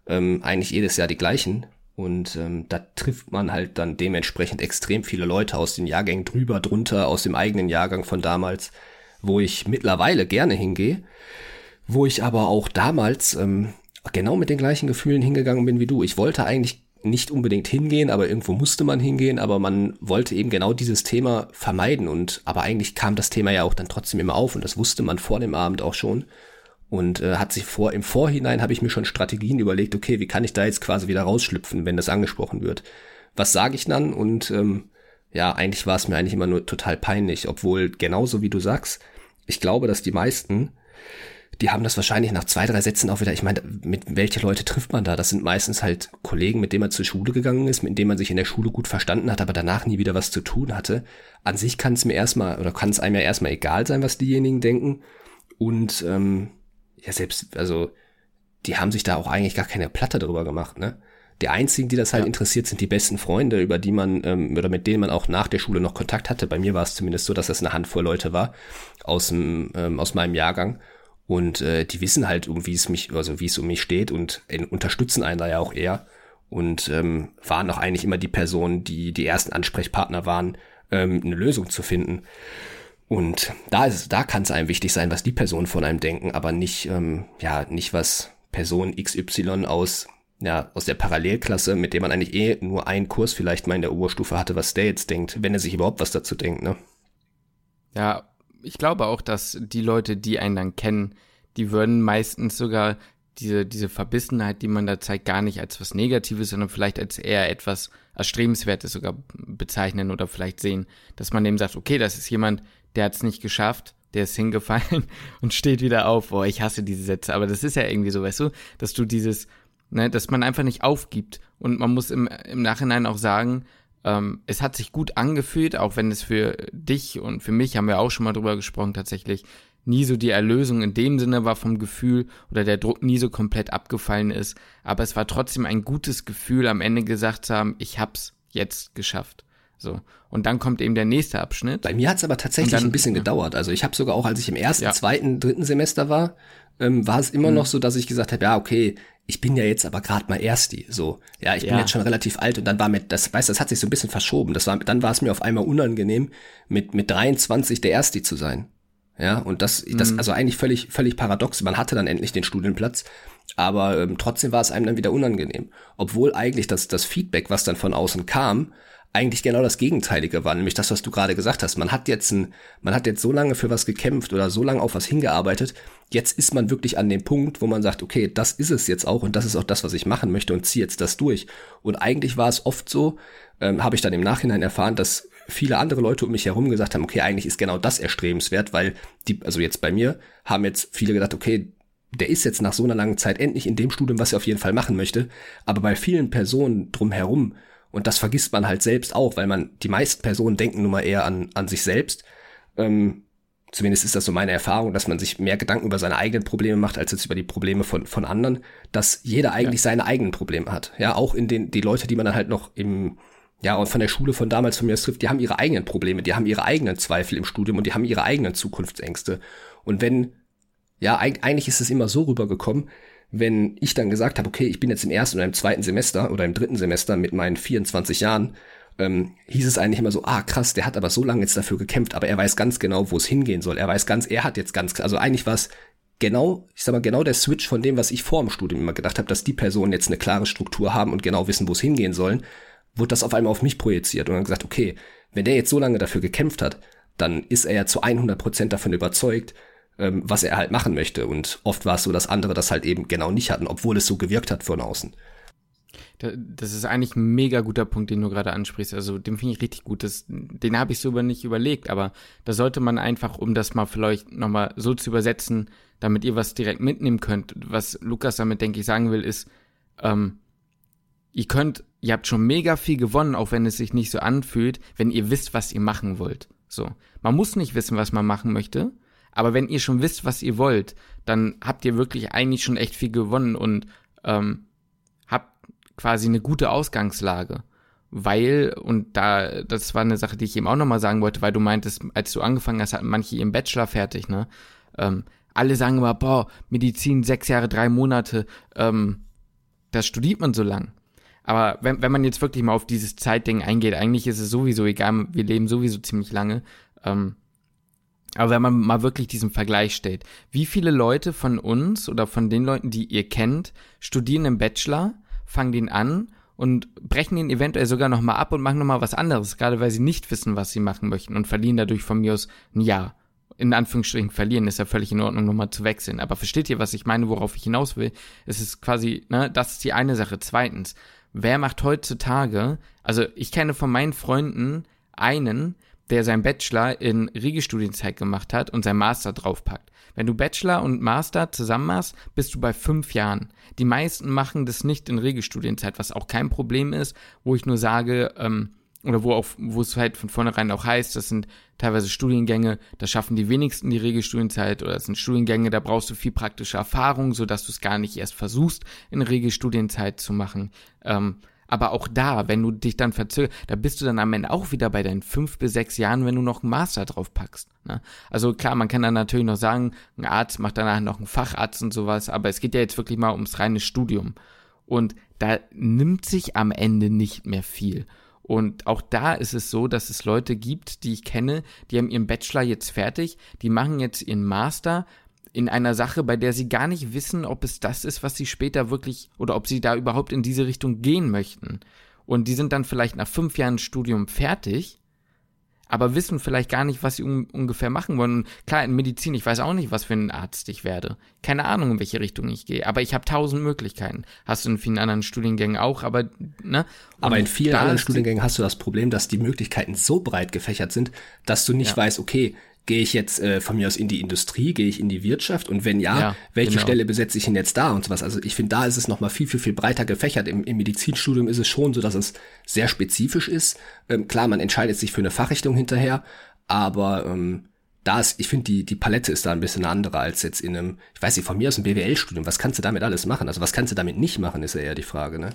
ähm, eigentlich jedes Jahr die gleichen. Und ähm, da trifft man halt dann dementsprechend extrem viele Leute aus den Jahrgängen drüber, drunter, aus dem eigenen Jahrgang von damals, wo ich mittlerweile gerne hingehe, wo ich aber auch damals ähm, genau mit den gleichen Gefühlen hingegangen bin wie du. Ich wollte eigentlich nicht unbedingt hingehen, aber irgendwo musste man hingehen, aber man wollte eben genau dieses Thema vermeiden und aber eigentlich kam das Thema ja auch dann trotzdem immer auf und das wusste man vor dem Abend auch schon. Und äh, hat sich vor im Vorhinein habe ich mir schon Strategien überlegt, okay, wie kann ich da jetzt quasi wieder rausschlüpfen, wenn das angesprochen wird? Was sage ich dann? Und ähm, ja, eigentlich war es mir eigentlich immer nur total peinlich, obwohl genauso wie du sagst, ich glaube, dass die meisten die haben das wahrscheinlich nach zwei, drei Sätzen auch wieder, ich meine, mit welche Leute trifft man da? Das sind meistens halt Kollegen, mit denen man zur Schule gegangen ist, mit denen man sich in der Schule gut verstanden hat, aber danach nie wieder was zu tun hatte. An sich kann es mir erstmal, oder kann es einem ja erstmal egal sein, was diejenigen denken. Und ähm, ja, selbst, also, die haben sich da auch eigentlich gar keine Platte drüber gemacht, ne? Die einzigen, die das halt ja. interessiert, sind die besten Freunde, über die man ähm, oder mit denen man auch nach der Schule noch Kontakt hatte. Bei mir war es zumindest so, dass das eine Handvoll Leute war aus, dem, ähm, aus meinem Jahrgang. Und äh, die wissen halt, um wie es mich, also wie es um mich steht und äh, unterstützen einen da ja auch eher. Und ähm, waren auch eigentlich immer die Personen, die die ersten Ansprechpartner waren, ähm, eine Lösung zu finden. Und da ist, da kann es einem wichtig sein, was die Personen von einem denken, aber nicht, ähm, ja, nicht was Person XY aus, ja, aus der Parallelklasse, mit dem man eigentlich eh nur einen Kurs vielleicht mal in der Oberstufe hatte, was der jetzt denkt, wenn er sich überhaupt was dazu denkt, ne? Ja, ich glaube auch, dass die Leute, die einen dann kennen, die würden meistens sogar diese, diese Verbissenheit, die man da zeigt, gar nicht als was Negatives, sondern vielleicht als eher etwas Erstrebenswertes sogar bezeichnen oder vielleicht sehen, dass man dem sagt, okay, das ist jemand, der hat es nicht geschafft, der ist hingefallen und steht wieder auf. Boah, ich hasse diese Sätze, aber das ist ja irgendwie so, weißt du, dass du dieses, ne, dass man einfach nicht aufgibt und man muss im, im Nachhinein auch sagen, ähm, es hat sich gut angefühlt, auch wenn es für dich und für mich, haben wir auch schon mal drüber gesprochen, tatsächlich nie so die Erlösung in dem Sinne war vom Gefühl oder der Druck nie so komplett abgefallen ist. Aber es war trotzdem ein gutes Gefühl, am Ende gesagt zu haben, ich hab's jetzt geschafft. So. Und dann kommt eben der nächste Abschnitt. Bei mir hat's aber tatsächlich dann, ein bisschen gedauert. Also ich habe sogar auch, als ich im ersten, ja. zweiten, dritten Semester war, ähm, war es immer mhm. noch so, dass ich gesagt habe, ja, okay, ich bin ja jetzt aber gerade mal Ersti, so. Ja, ich ja. bin jetzt schon relativ alt und dann war mit, das, weißt das hat sich so ein bisschen verschoben. Das war, dann war es mir auf einmal unangenehm, mit, mit 23 der Ersti zu sein. Ja, und das, das, mhm. also eigentlich völlig, völlig paradox. Man hatte dann endlich den Studienplatz, aber ähm, trotzdem war es einem dann wieder unangenehm. Obwohl eigentlich das, das Feedback, was dann von außen kam, eigentlich genau das Gegenteilige war, nämlich das, was du gerade gesagt hast. Man hat jetzt ein, man hat jetzt so lange für was gekämpft oder so lange auf was hingearbeitet. Jetzt ist man wirklich an dem Punkt, wo man sagt, okay, das ist es jetzt auch und das ist auch das, was ich machen möchte und ziehe jetzt das durch. Und eigentlich war es oft so, ähm, habe ich dann im Nachhinein erfahren, dass viele andere Leute um mich herum gesagt haben, okay, eigentlich ist genau das erstrebenswert, weil die, also jetzt bei mir, haben jetzt viele gedacht, okay, der ist jetzt nach so einer langen Zeit endlich in dem Studium, was er auf jeden Fall machen möchte. Aber bei vielen Personen drumherum und das vergisst man halt selbst auch, weil man, die meisten Personen denken nun mal eher an, an sich selbst. Ähm, zumindest ist das so meine Erfahrung, dass man sich mehr Gedanken über seine eigenen Probleme macht, als jetzt über die Probleme von, von anderen, dass jeder eigentlich ja. seine eigenen Probleme hat. Ja, auch in den, die Leute, die man dann halt noch im, ja, und von der Schule von damals von mir trifft, die haben ihre eigenen Probleme, die haben ihre eigenen Zweifel im Studium und die haben ihre eigenen Zukunftsängste. Und wenn, ja, eigentlich ist es immer so rübergekommen, wenn ich dann gesagt habe, okay, ich bin jetzt im ersten oder im zweiten Semester oder im dritten Semester mit meinen 24 Jahren, ähm, hieß es eigentlich immer so, ah krass, der hat aber so lange jetzt dafür gekämpft, aber er weiß ganz genau, wo es hingehen soll. Er weiß ganz, er hat jetzt ganz, also eigentlich war es genau, ich sag mal, genau der Switch von dem, was ich vor dem Studium immer gedacht habe, dass die Personen jetzt eine klare Struktur haben und genau wissen, wo es hingehen sollen, wurde das auf einmal auf mich projiziert und dann gesagt, okay, wenn der jetzt so lange dafür gekämpft hat, dann ist er ja zu 100 Prozent davon überzeugt, ähm, was er halt machen möchte. Und oft war es so, dass andere das halt eben genau nicht hatten, obwohl es so gewirkt hat von außen. Das ist eigentlich ein mega guter Punkt, den du gerade ansprichst. Also den finde ich richtig gut. Das, den habe ich so nicht überlegt, aber da sollte man einfach, um das mal vielleicht nochmal so zu übersetzen, damit ihr was direkt mitnehmen könnt. Was Lukas damit, denke ich, sagen will, ist, ähm, ihr könnt, ihr habt schon mega viel gewonnen, auch wenn es sich nicht so anfühlt, wenn ihr wisst, was ihr machen wollt. So. Man muss nicht wissen, was man machen möchte, aber wenn ihr schon wisst, was ihr wollt, dann habt ihr wirklich eigentlich schon echt viel gewonnen und ähm, habt quasi eine gute Ausgangslage. Weil, und da, das war eine Sache, die ich eben auch nochmal sagen wollte, weil du meintest, als du angefangen hast, hatten manche ihren Bachelor fertig, ne? Ähm, alle sagen immer, boah, Medizin, sechs Jahre, drei Monate, ähm, das studiert man so lang. Aber wenn, wenn man jetzt wirklich mal auf dieses Zeitding eingeht, eigentlich ist es sowieso egal, wir leben sowieso ziemlich lange. Ähm, aber wenn man mal wirklich diesen Vergleich stellt, wie viele Leute von uns oder von den Leuten, die ihr kennt, studieren im Bachelor, fangen den an und brechen den eventuell sogar nochmal ab und machen nochmal was anderes, gerade weil sie nicht wissen, was sie machen möchten und verlieren dadurch von mir aus ein Jahr in Anführungsstrichen verlieren, ist ja völlig in Ordnung, nochmal zu wechseln. Aber versteht ihr, was ich meine, worauf ich hinaus will? Es ist quasi, ne, das ist die eine Sache. Zweitens, wer macht heutzutage, also ich kenne von meinen Freunden einen, der sein Bachelor in Regelstudienzeit gemacht hat und sein Master draufpackt. Wenn du Bachelor und Master zusammen machst, bist du bei fünf Jahren. Die meisten machen das nicht in Regelstudienzeit, was auch kein Problem ist, wo ich nur sage, ähm, oder wo, auch, wo es halt von vornherein auch heißt, das sind teilweise Studiengänge, da schaffen die wenigsten die Regelstudienzeit oder es sind Studiengänge, da brauchst du viel praktische Erfahrung, sodass du es gar nicht erst versuchst, in Regelstudienzeit zu machen. Ähm, aber auch da, wenn du dich dann verzögerst, da bist du dann am Ende auch wieder bei deinen fünf bis sechs Jahren, wenn du noch einen Master drauf packst. Ne? Also klar, man kann dann natürlich noch sagen, ein Arzt macht danach noch einen Facharzt und sowas, aber es geht ja jetzt wirklich mal ums reine Studium. Und da nimmt sich am Ende nicht mehr viel. Und auch da ist es so, dass es Leute gibt, die ich kenne, die haben ihren Bachelor jetzt fertig, die machen jetzt ihren Master, in einer Sache, bei der sie gar nicht wissen, ob es das ist, was sie später wirklich oder ob sie da überhaupt in diese Richtung gehen möchten. Und die sind dann vielleicht nach fünf Jahren Studium fertig, aber wissen vielleicht gar nicht, was sie un ungefähr machen wollen. Und klar, in Medizin, ich weiß auch nicht, was für ein Arzt ich werde. Keine Ahnung, in welche Richtung ich gehe. Aber ich habe tausend Möglichkeiten. Hast du in vielen anderen Studiengängen auch, aber ne? Und aber in vielen anderen Studiengängen hast du das Problem, dass die Möglichkeiten so breit gefächert sind, dass du nicht ja. weißt, okay, Gehe ich jetzt äh, von mir aus in die Industrie, gehe ich in die Wirtschaft und wenn ja, ja welche genau. Stelle besetze ich denn jetzt da und sowas. Also ich finde, da ist es nochmal viel, viel, viel breiter gefächert. Im, Im Medizinstudium ist es schon so, dass es sehr spezifisch ist. Ähm, klar, man entscheidet sich für eine Fachrichtung hinterher, aber ähm, da ist, ich finde, die, die Palette ist da ein bisschen andere als jetzt in einem, ich weiß nicht, von mir aus einem BWL-Studium. Was kannst du damit alles machen? Also was kannst du damit nicht machen, ist ja eher die Frage, ne?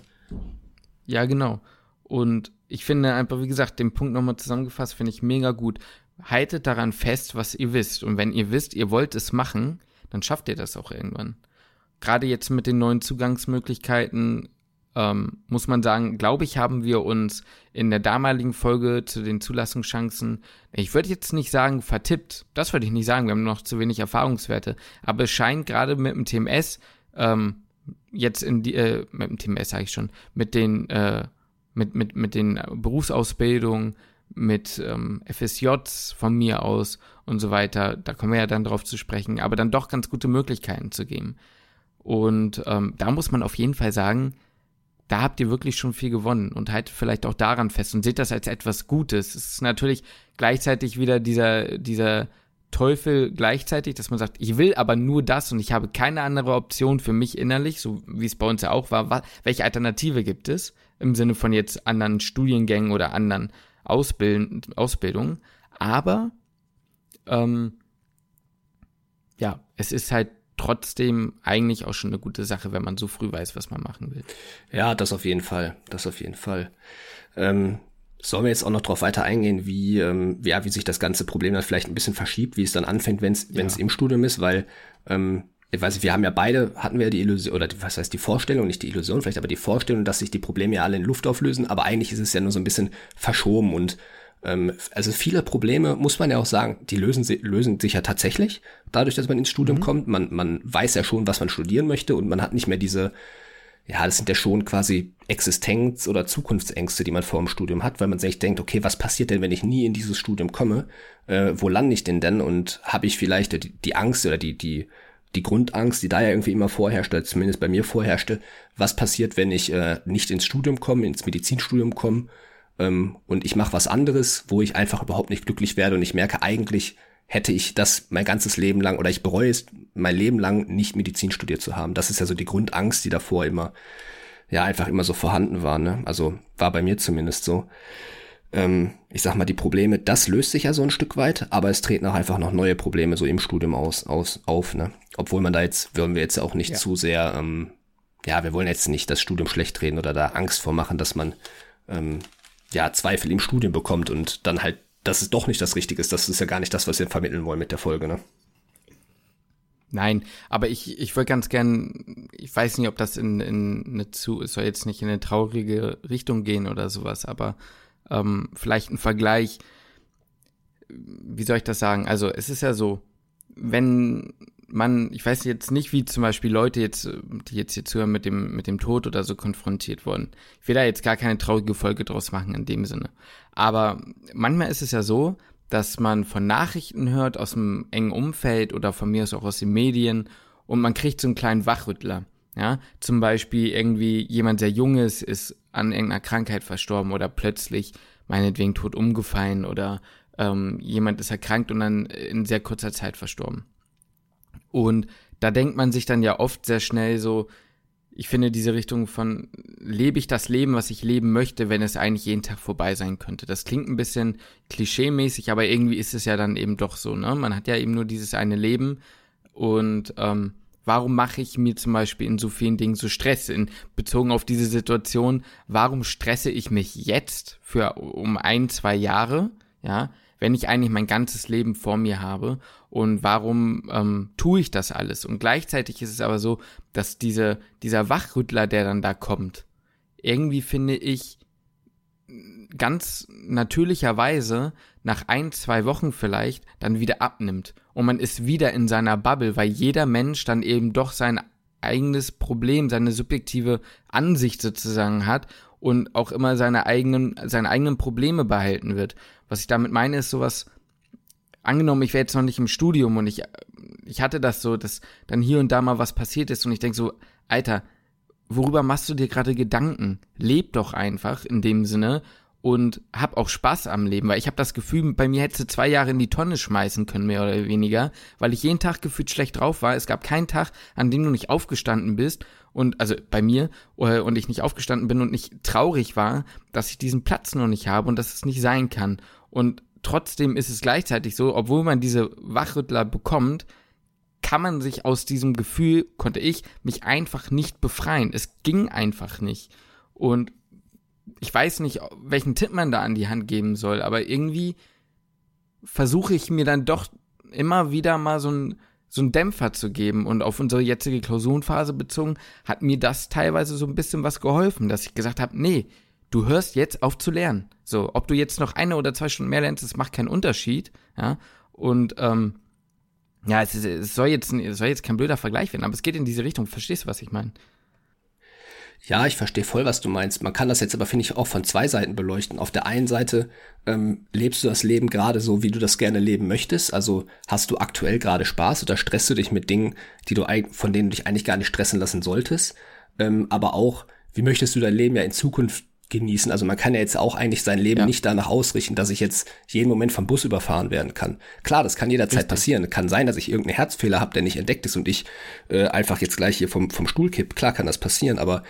Ja, genau. Und ich finde einfach, wie gesagt, den Punkt nochmal zusammengefasst, finde ich mega gut haltet daran fest, was ihr wisst. Und wenn ihr wisst, ihr wollt es machen, dann schafft ihr das auch irgendwann. Gerade jetzt mit den neuen Zugangsmöglichkeiten ähm, muss man sagen, glaube ich, haben wir uns in der damaligen Folge zu den Zulassungschancen, ich würde jetzt nicht sagen vertippt, das würde ich nicht sagen, wir haben noch zu wenig Erfahrungswerte, aber es scheint gerade mit dem TMS, ähm, jetzt in die, äh, mit dem TMS sage ich schon, mit den, äh, mit, mit, mit den Berufsausbildungen, mit ähm, FSJs von mir aus und so weiter, da kommen wir ja dann drauf zu sprechen, aber dann doch ganz gute Möglichkeiten zu geben. Und ähm, da muss man auf jeden Fall sagen, da habt ihr wirklich schon viel gewonnen und haltet vielleicht auch daran fest und seht das als etwas Gutes. Es ist natürlich gleichzeitig wieder dieser, dieser Teufel gleichzeitig, dass man sagt, ich will aber nur das und ich habe keine andere Option für mich innerlich, so wie es bei uns ja auch war. Welche Alternative gibt es im Sinne von jetzt anderen Studiengängen oder anderen Ausbild Ausbildung. Aber ähm, ja, es ist halt trotzdem eigentlich auch schon eine gute Sache, wenn man so früh weiß, was man machen will. Ja, das auf jeden Fall. Das auf jeden Fall. Ähm, sollen wir jetzt auch noch darauf weiter eingehen, wie, ähm, ja, wie sich das ganze Problem dann vielleicht ein bisschen verschiebt, wie es dann anfängt, wenn es ja. im Studium ist, weil ähm, ich weiß nicht, wir haben ja beide, hatten wir die Illusion, oder was heißt die Vorstellung, nicht die Illusion, vielleicht aber die Vorstellung, dass sich die Probleme ja alle in Luft auflösen, aber eigentlich ist es ja nur so ein bisschen verschoben und ähm, also viele Probleme, muss man ja auch sagen, die lösen, lösen sich ja tatsächlich, dadurch, dass man ins Studium mhm. kommt. Man, man weiß ja schon, was man studieren möchte und man hat nicht mehr diese, ja, das sind ja schon quasi Existenz- oder Zukunftsängste, die man vor dem Studium hat, weil man sich denkt, okay, was passiert denn, wenn ich nie in dieses Studium komme? Äh, wo lande ich denn denn? Und habe ich vielleicht die, die Angst oder die, die die Grundangst, die da ja irgendwie immer vorherrschte, zumindest bei mir vorherrschte, was passiert, wenn ich äh, nicht ins Studium komme, ins Medizinstudium komme ähm, und ich mache was anderes, wo ich einfach überhaupt nicht glücklich werde und ich merke, eigentlich hätte ich das mein ganzes Leben lang oder ich bereue es mein Leben lang nicht Medizin studiert zu haben. Das ist ja so die Grundangst, die davor immer, ja, einfach immer so vorhanden war. Ne? Also war bei mir zumindest so ähm, ich sag mal, die Probleme, das löst sich ja so ein Stück weit, aber es treten auch einfach noch neue Probleme so im Studium aus, aus auf, ne? Obwohl man da jetzt, würden wir jetzt auch nicht ja. zu sehr, ähm, ja, wir wollen jetzt nicht das Studium schlecht reden oder da Angst vormachen, dass man ähm, ja Zweifel im Studium bekommt und dann halt, dass es doch nicht das Richtige ist. Das ist ja gar nicht das, was wir vermitteln wollen mit der Folge, ne? Nein, aber ich, ich würde ganz gern, ich weiß nicht, ob das in, in eine zu, es soll jetzt nicht in eine traurige Richtung gehen oder sowas, aber ähm, vielleicht ein Vergleich, wie soll ich das sagen? Also es ist ja so, wenn man, ich weiß jetzt nicht, wie zum Beispiel Leute jetzt, die jetzt hier zuhören, mit dem, mit dem Tod oder so konfrontiert wurden. Ich will da jetzt gar keine traurige Folge draus machen in dem Sinne. Aber manchmal ist es ja so, dass man von Nachrichten hört aus dem engen Umfeld oder von mir aus auch aus den Medien und man kriegt so einen kleinen Wachrüttler. Ja, zum Beispiel irgendwie jemand sehr Junges ist an irgendeiner Krankheit verstorben oder plötzlich meinetwegen tot umgefallen oder ähm, jemand ist erkrankt und dann in sehr kurzer Zeit verstorben. Und da denkt man sich dann ja oft sehr schnell so, ich finde diese Richtung von, lebe ich das Leben, was ich leben möchte, wenn es eigentlich jeden Tag vorbei sein könnte. Das klingt ein bisschen klischee-mäßig, aber irgendwie ist es ja dann eben doch so, ne? Man hat ja eben nur dieses eine Leben und ähm, warum mache ich mir zum Beispiel in so vielen Dingen so Stress? In, bezogen auf diese Situation, warum stresse ich mich jetzt für um ein, zwei Jahre, ja, wenn ich eigentlich mein ganzes Leben vor mir habe und warum ähm, tue ich das alles? Und gleichzeitig ist es aber so, dass diese, dieser Wachrüttler, der dann da kommt, irgendwie finde ich ganz natürlicherweise nach ein, zwei Wochen vielleicht dann wieder abnimmt und man ist wieder in seiner Bubble, weil jeder Mensch dann eben doch sein eigenes Problem, seine subjektive Ansicht sozusagen hat und auch immer seine eigenen, seine eigenen Probleme behalten wird. Was ich damit meine, ist sowas, angenommen, ich wäre jetzt noch nicht im Studium und ich, ich hatte das so, dass dann hier und da mal was passiert ist und ich denke so, Alter, worüber machst du dir gerade Gedanken? Leb doch einfach in dem Sinne und hab auch Spaß am Leben, weil ich habe das Gefühl, bei mir hättest du zwei Jahre in die Tonne schmeißen können, mehr oder weniger, weil ich jeden Tag gefühlt schlecht drauf war. Es gab keinen Tag, an dem du nicht aufgestanden bist und also bei mir äh, und ich nicht aufgestanden bin und nicht traurig war, dass ich diesen Platz noch nicht habe und dass es nicht sein kann. Und trotzdem ist es gleichzeitig so, obwohl man diese Wachrüttler bekommt, kann man sich aus diesem Gefühl, konnte ich mich einfach nicht befreien. Es ging einfach nicht. Und ich weiß nicht, welchen Tipp man da an die Hand geben soll, aber irgendwie versuche ich mir dann doch immer wieder mal so ein so einen Dämpfer zu geben und auf unsere jetzige Klausurenphase bezogen, hat mir das teilweise so ein bisschen was geholfen, dass ich gesagt habe, nee, du hörst jetzt auf zu lernen. So, ob du jetzt noch eine oder zwei Stunden mehr lernst, das macht keinen Unterschied, ja. Und ähm, ja, es, ist, es soll jetzt es soll jetzt kein blöder Vergleich werden, aber es geht in diese Richtung. Verstehst du, was ich meine? Ja, ich verstehe voll, was du meinst. Man kann das jetzt aber, finde ich, auch von zwei Seiten beleuchten. Auf der einen Seite ähm, lebst du das Leben gerade so, wie du das gerne leben möchtest. Also hast du aktuell gerade Spaß oder stresst du dich mit Dingen, die du von denen du dich eigentlich gar nicht stressen lassen solltest. Ähm, aber auch, wie möchtest du dein Leben ja in Zukunft genießen. Also man kann ja jetzt auch eigentlich sein Leben ja. nicht danach ausrichten, dass ich jetzt jeden Moment vom Bus überfahren werden kann. Klar, das kann jederzeit Richtig. passieren. Kann sein, dass ich irgendeinen Herzfehler habe, der nicht entdeckt ist und ich äh, einfach jetzt gleich hier vom, vom Stuhl kipp. Klar kann das passieren, aber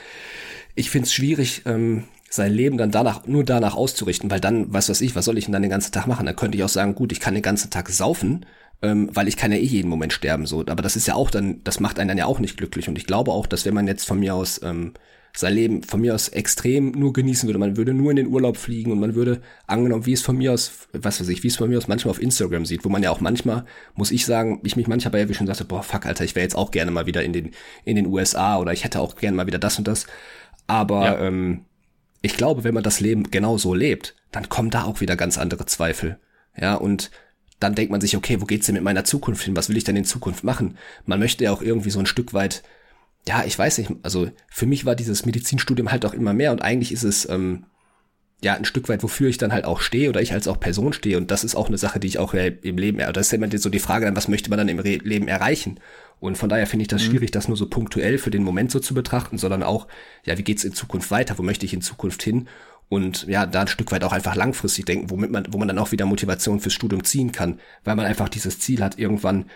ich finde es schwierig, ähm, sein Leben dann danach, nur danach auszurichten, weil dann, was weiß ich, was soll ich denn dann den ganzen Tag machen? Dann könnte ich auch sagen, gut, ich kann den ganzen Tag saufen, ähm, weil ich kann ja eh jeden Moment sterben, so. Aber das ist ja auch dann, das macht einen dann ja auch nicht glücklich. Und ich glaube auch, dass wenn man jetzt von mir aus ähm, sein Leben von mir aus extrem nur genießen würde. Man würde nur in den Urlaub fliegen und man würde, angenommen, wie es von mir aus, was weiß ich, wie es von mir aus manchmal auf Instagram sieht, wo man ja auch manchmal, muss ich sagen, ich mich manchmal bei erwischen und sagte, boah, fuck, Alter, ich wäre jetzt auch gerne mal wieder in den, in den USA oder ich hätte auch gerne mal wieder das und das. Aber ja. ähm, ich glaube, wenn man das Leben genau so lebt, dann kommen da auch wieder ganz andere Zweifel. Ja, und dann denkt man sich, okay, wo geht's denn mit meiner Zukunft hin? Was will ich denn in Zukunft machen? Man möchte ja auch irgendwie so ein Stück weit ja, ich weiß nicht, also für mich war dieses Medizinstudium halt auch immer mehr und eigentlich ist es ähm, ja ein Stück weit, wofür ich dann halt auch stehe oder ich als auch Person stehe und das ist auch eine Sache, die ich auch im Leben, das ist immer so die Frage dann, was möchte man dann im Re Leben erreichen? Und von daher finde ich das mhm. schwierig, das nur so punktuell für den Moment so zu betrachten, sondern auch, ja, wie geht's in Zukunft weiter? Wo möchte ich in Zukunft hin? Und ja, da ein Stück weit auch einfach langfristig denken, womit man, wo man dann auch wieder Motivation fürs Studium ziehen kann, weil man einfach dieses Ziel hat, irgendwann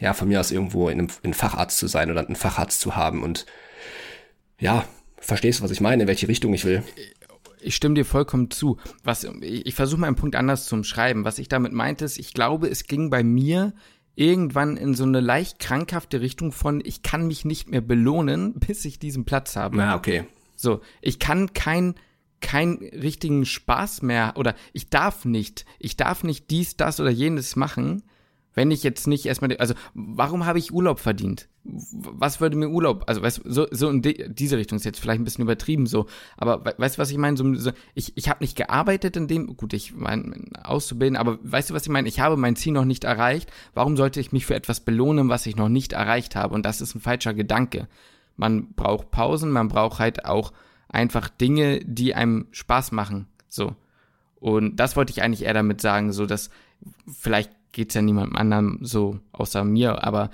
ja, von mir aus irgendwo in einem, in Facharzt zu sein oder einen Facharzt zu haben und ja, verstehst du, was ich meine, in welche Richtung ich will? Ich stimme dir vollkommen zu. Was, ich, ich versuche meinen Punkt anders zu schreiben. Was ich damit meinte, ist, ich glaube, es ging bei mir irgendwann in so eine leicht krankhafte Richtung von, ich kann mich nicht mehr belohnen, bis ich diesen Platz habe. Na, okay. So, ich kann kein, keinen richtigen Spaß mehr oder ich darf nicht, ich darf nicht dies, das oder jenes machen, wenn ich jetzt nicht erstmal, also warum habe ich Urlaub verdient? Was würde mir Urlaub, also weißt so, so in de, diese Richtung ist jetzt vielleicht ein bisschen übertrieben so, aber weißt du, was ich meine? So, so, ich ich habe nicht gearbeitet in dem, gut, ich meine, auszubilden, aber weißt du, was ich meine? Ich habe mein Ziel noch nicht erreicht. Warum sollte ich mich für etwas belohnen, was ich noch nicht erreicht habe? Und das ist ein falscher Gedanke. Man braucht Pausen, man braucht halt auch einfach Dinge, die einem Spaß machen. So. Und das wollte ich eigentlich eher damit sagen, so dass vielleicht geht's ja niemandem anderen so außer mir, aber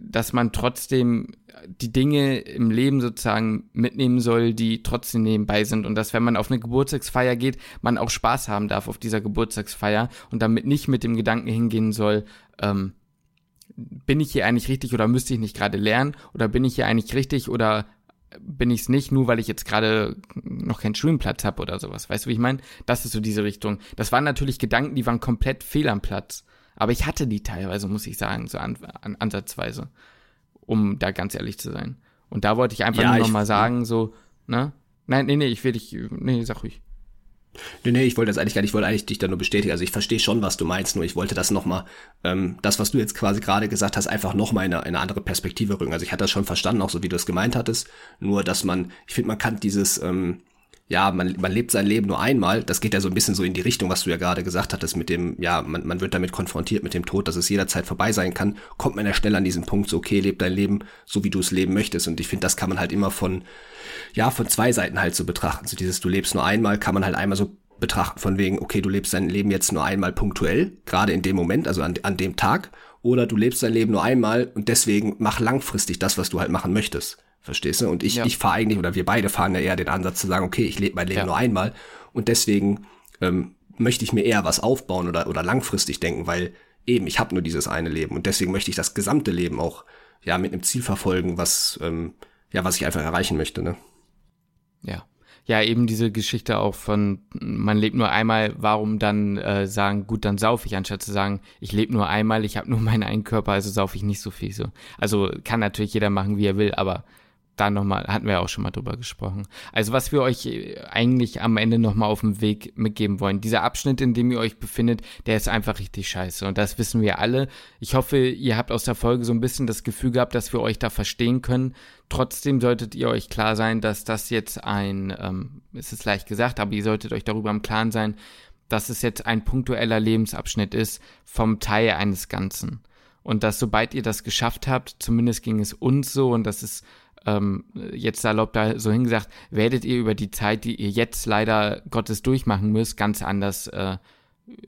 dass man trotzdem die Dinge im Leben sozusagen mitnehmen soll, die trotzdem nebenbei sind und dass wenn man auf eine Geburtstagsfeier geht, man auch Spaß haben darf auf dieser Geburtstagsfeier und damit nicht mit dem Gedanken hingehen soll, ähm, bin ich hier eigentlich richtig oder müsste ich nicht gerade lernen oder bin ich hier eigentlich richtig oder bin ich es nicht, nur weil ich jetzt gerade noch keinen Schwimmplatz habe oder sowas. Weißt du, wie ich meine? Das ist so diese Richtung. Das waren natürlich Gedanken, die waren komplett fehl am Platz. Aber ich hatte die teilweise, muss ich sagen, so an, an, ansatzweise, um da ganz ehrlich zu sein. Und da wollte ich einfach ja, nur noch mal sagen, so, ne? Nein, nee, nee, ich will dich, nee, sag ruhig. Nee, nee, ich wollte das eigentlich gar nicht, ich wollte eigentlich dich da nur bestätigen. Also ich verstehe schon, was du meinst, nur ich wollte das nochmal, ähm, das, was du jetzt quasi gerade gesagt hast, einfach nochmal in eine, eine andere Perspektive rücken. Also ich hatte das schon verstanden, auch so wie du es gemeint hattest, nur dass man, ich finde, man kann dieses, ähm, ja, man, man lebt sein Leben nur einmal. Das geht ja so ein bisschen so in die Richtung, was du ja gerade gesagt hattest, mit dem, ja, man, man wird damit konfrontiert mit dem Tod, dass es jederzeit vorbei sein kann. Kommt man ja schnell an diesen Punkt, so, okay, leb dein Leben so, wie du es leben möchtest. Und ich finde, das kann man halt immer von, ja, von zwei Seiten halt so betrachten. So dieses, du lebst nur einmal, kann man halt einmal so betrachten von wegen, okay, du lebst dein Leben jetzt nur einmal punktuell, gerade in dem Moment, also an, an dem Tag, oder du lebst dein Leben nur einmal und deswegen mach langfristig das, was du halt machen möchtest. Verstehst du? Und ich, ja. ich fahre eigentlich, oder wir beide fahren ja eher den Ansatz zu sagen, okay, ich lebe mein Leben ja. nur einmal und deswegen ähm, möchte ich mir eher was aufbauen oder, oder langfristig denken, weil eben, ich habe nur dieses eine Leben und deswegen möchte ich das gesamte Leben auch ja mit einem Ziel verfolgen, was ähm, ja, was ich einfach erreichen möchte, ne? Ja ja eben diese Geschichte auch von, man lebt nur einmal, warum dann äh, sagen, gut, dann sauf ich, anstatt zu sagen, ich lebe nur einmal, ich habe nur meinen einen Körper, also sauf ich nicht so viel so. Also kann natürlich jeder machen, wie er will, aber da nochmal, hatten wir auch schon mal drüber gesprochen. Also was wir euch äh, eigentlich am Ende nochmal auf dem Weg mitgeben wollen. Dieser Abschnitt, in dem ihr euch befindet, der ist einfach richtig scheiße. Und das wissen wir alle. Ich hoffe, ihr habt aus der Folge so ein bisschen das Gefühl gehabt, dass wir euch da verstehen können. Trotzdem solltet ihr euch klar sein, dass das jetzt ein, ähm, es ist leicht gesagt, aber ihr solltet euch darüber im Klaren sein, dass es jetzt ein punktueller Lebensabschnitt ist vom Teil eines Ganzen. Und dass sobald ihr das geschafft habt, zumindest ging es uns so, und das ist ähm, jetzt salopp da so hingesagt, werdet ihr über die Zeit, die ihr jetzt leider Gottes durchmachen müsst, ganz anders äh,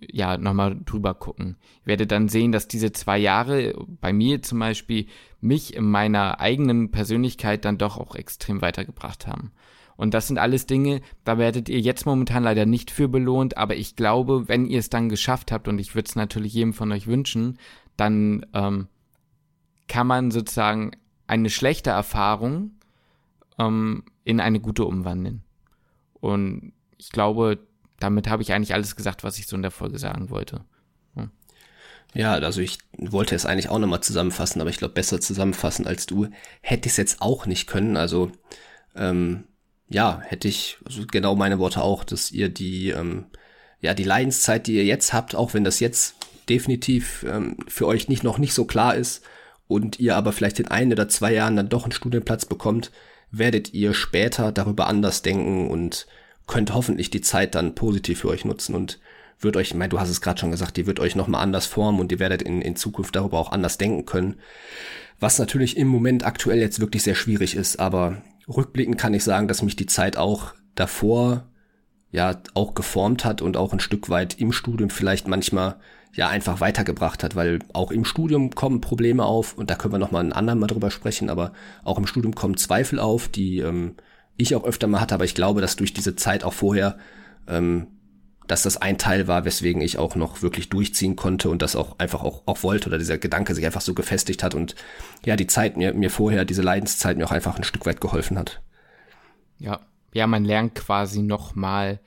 ja nochmal drüber gucken. Ihr werdet dann sehen, dass diese zwei Jahre bei mir zum Beispiel mich in meiner eigenen Persönlichkeit dann doch auch extrem weitergebracht haben. Und das sind alles Dinge, da werdet ihr jetzt momentan leider nicht für belohnt, aber ich glaube, wenn ihr es dann geschafft habt, und ich würde es natürlich jedem von euch wünschen, dann ähm, kann man sozusagen eine schlechte Erfahrung ähm, in eine gute umwandeln. Und ich glaube, damit habe ich eigentlich alles gesagt, was ich so in der Folge sagen wollte. Hm. Ja, also ich wollte es eigentlich auch nochmal zusammenfassen, aber ich glaube, besser zusammenfassen als du hätte ich es jetzt auch nicht können. Also ähm, ja, hätte ich also genau meine Worte auch, dass ihr die ähm, ja die Leidenszeit, die ihr jetzt habt, auch wenn das jetzt definitiv ähm, für euch nicht noch nicht so klar ist, und ihr aber vielleicht in ein oder zwei Jahren dann doch einen Studienplatz bekommt, werdet ihr später darüber anders denken und könnt hoffentlich die Zeit dann positiv für euch nutzen und wird euch, ich meine, du hast es gerade schon gesagt, die wird euch nochmal anders formen und ihr werdet in, in Zukunft darüber auch anders denken können. Was natürlich im Moment aktuell jetzt wirklich sehr schwierig ist, aber rückblickend kann ich sagen, dass mich die Zeit auch davor ja auch geformt hat und auch ein Stück weit im Studium vielleicht manchmal ja einfach weitergebracht hat, weil auch im Studium kommen Probleme auf und da können wir noch mal ein anderen Mal drüber sprechen, aber auch im Studium kommen Zweifel auf, die ähm, ich auch öfter mal hatte, aber ich glaube, dass durch diese Zeit auch vorher, ähm, dass das ein Teil war, weswegen ich auch noch wirklich durchziehen konnte und das auch einfach auch, auch wollte oder dieser Gedanke sich einfach so gefestigt hat und ja, die Zeit mir, mir vorher, diese Leidenszeit mir auch einfach ein Stück weit geholfen hat. Ja, ja, man lernt quasi noch mal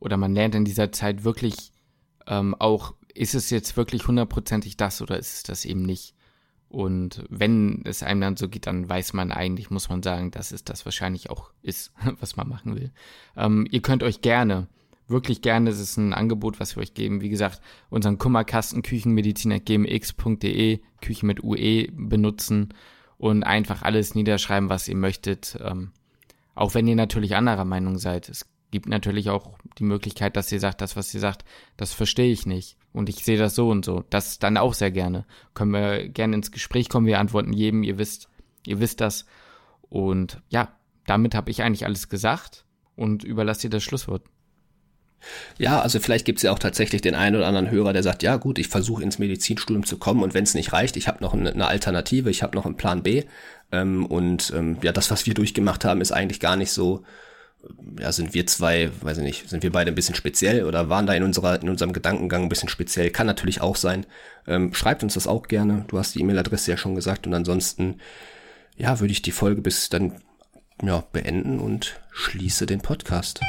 oder man lernt in dieser Zeit wirklich ähm, auch ist es jetzt wirklich hundertprozentig das oder ist es das eben nicht? Und wenn es einem dann so geht, dann weiß man eigentlich, muss man sagen, dass es das wahrscheinlich auch ist, was man machen will. Ähm, ihr könnt euch gerne, wirklich gerne, es ist ein Angebot, was wir euch geben, wie gesagt, unseren Kummerkasten küchenmediziner.gmx.de, Küchen mit UE benutzen und einfach alles niederschreiben, was ihr möchtet. Ähm, auch wenn ihr natürlich anderer Meinung seid. Es gibt natürlich auch die Möglichkeit, dass ihr sagt, das, was ihr sagt, das verstehe ich nicht. Und ich sehe das so und so. Das dann auch sehr gerne. Können wir gerne ins Gespräch kommen. Wir antworten jedem. Ihr wisst, ihr wisst das. Und ja, damit habe ich eigentlich alles gesagt und überlasse dir das Schlusswort. Ja, also vielleicht gibt es ja auch tatsächlich den einen oder anderen Hörer, der sagt, ja gut, ich versuche ins Medizinstudium zu kommen und wenn es nicht reicht, ich habe noch eine, eine, Alternative, ich habe noch einen Plan B. Ähm, und ähm, ja, das, was wir durchgemacht haben, ist eigentlich gar nicht so, ja, sind wir zwei, weiß ich nicht, sind wir beide ein bisschen speziell oder waren da in unserer, in unserem Gedankengang ein bisschen speziell? Kann natürlich auch sein. Ähm, schreibt uns das auch gerne. Du hast die E-Mail-Adresse ja schon gesagt und ansonsten, ja, würde ich die Folge bis dann ja, beenden und schließe den Podcast.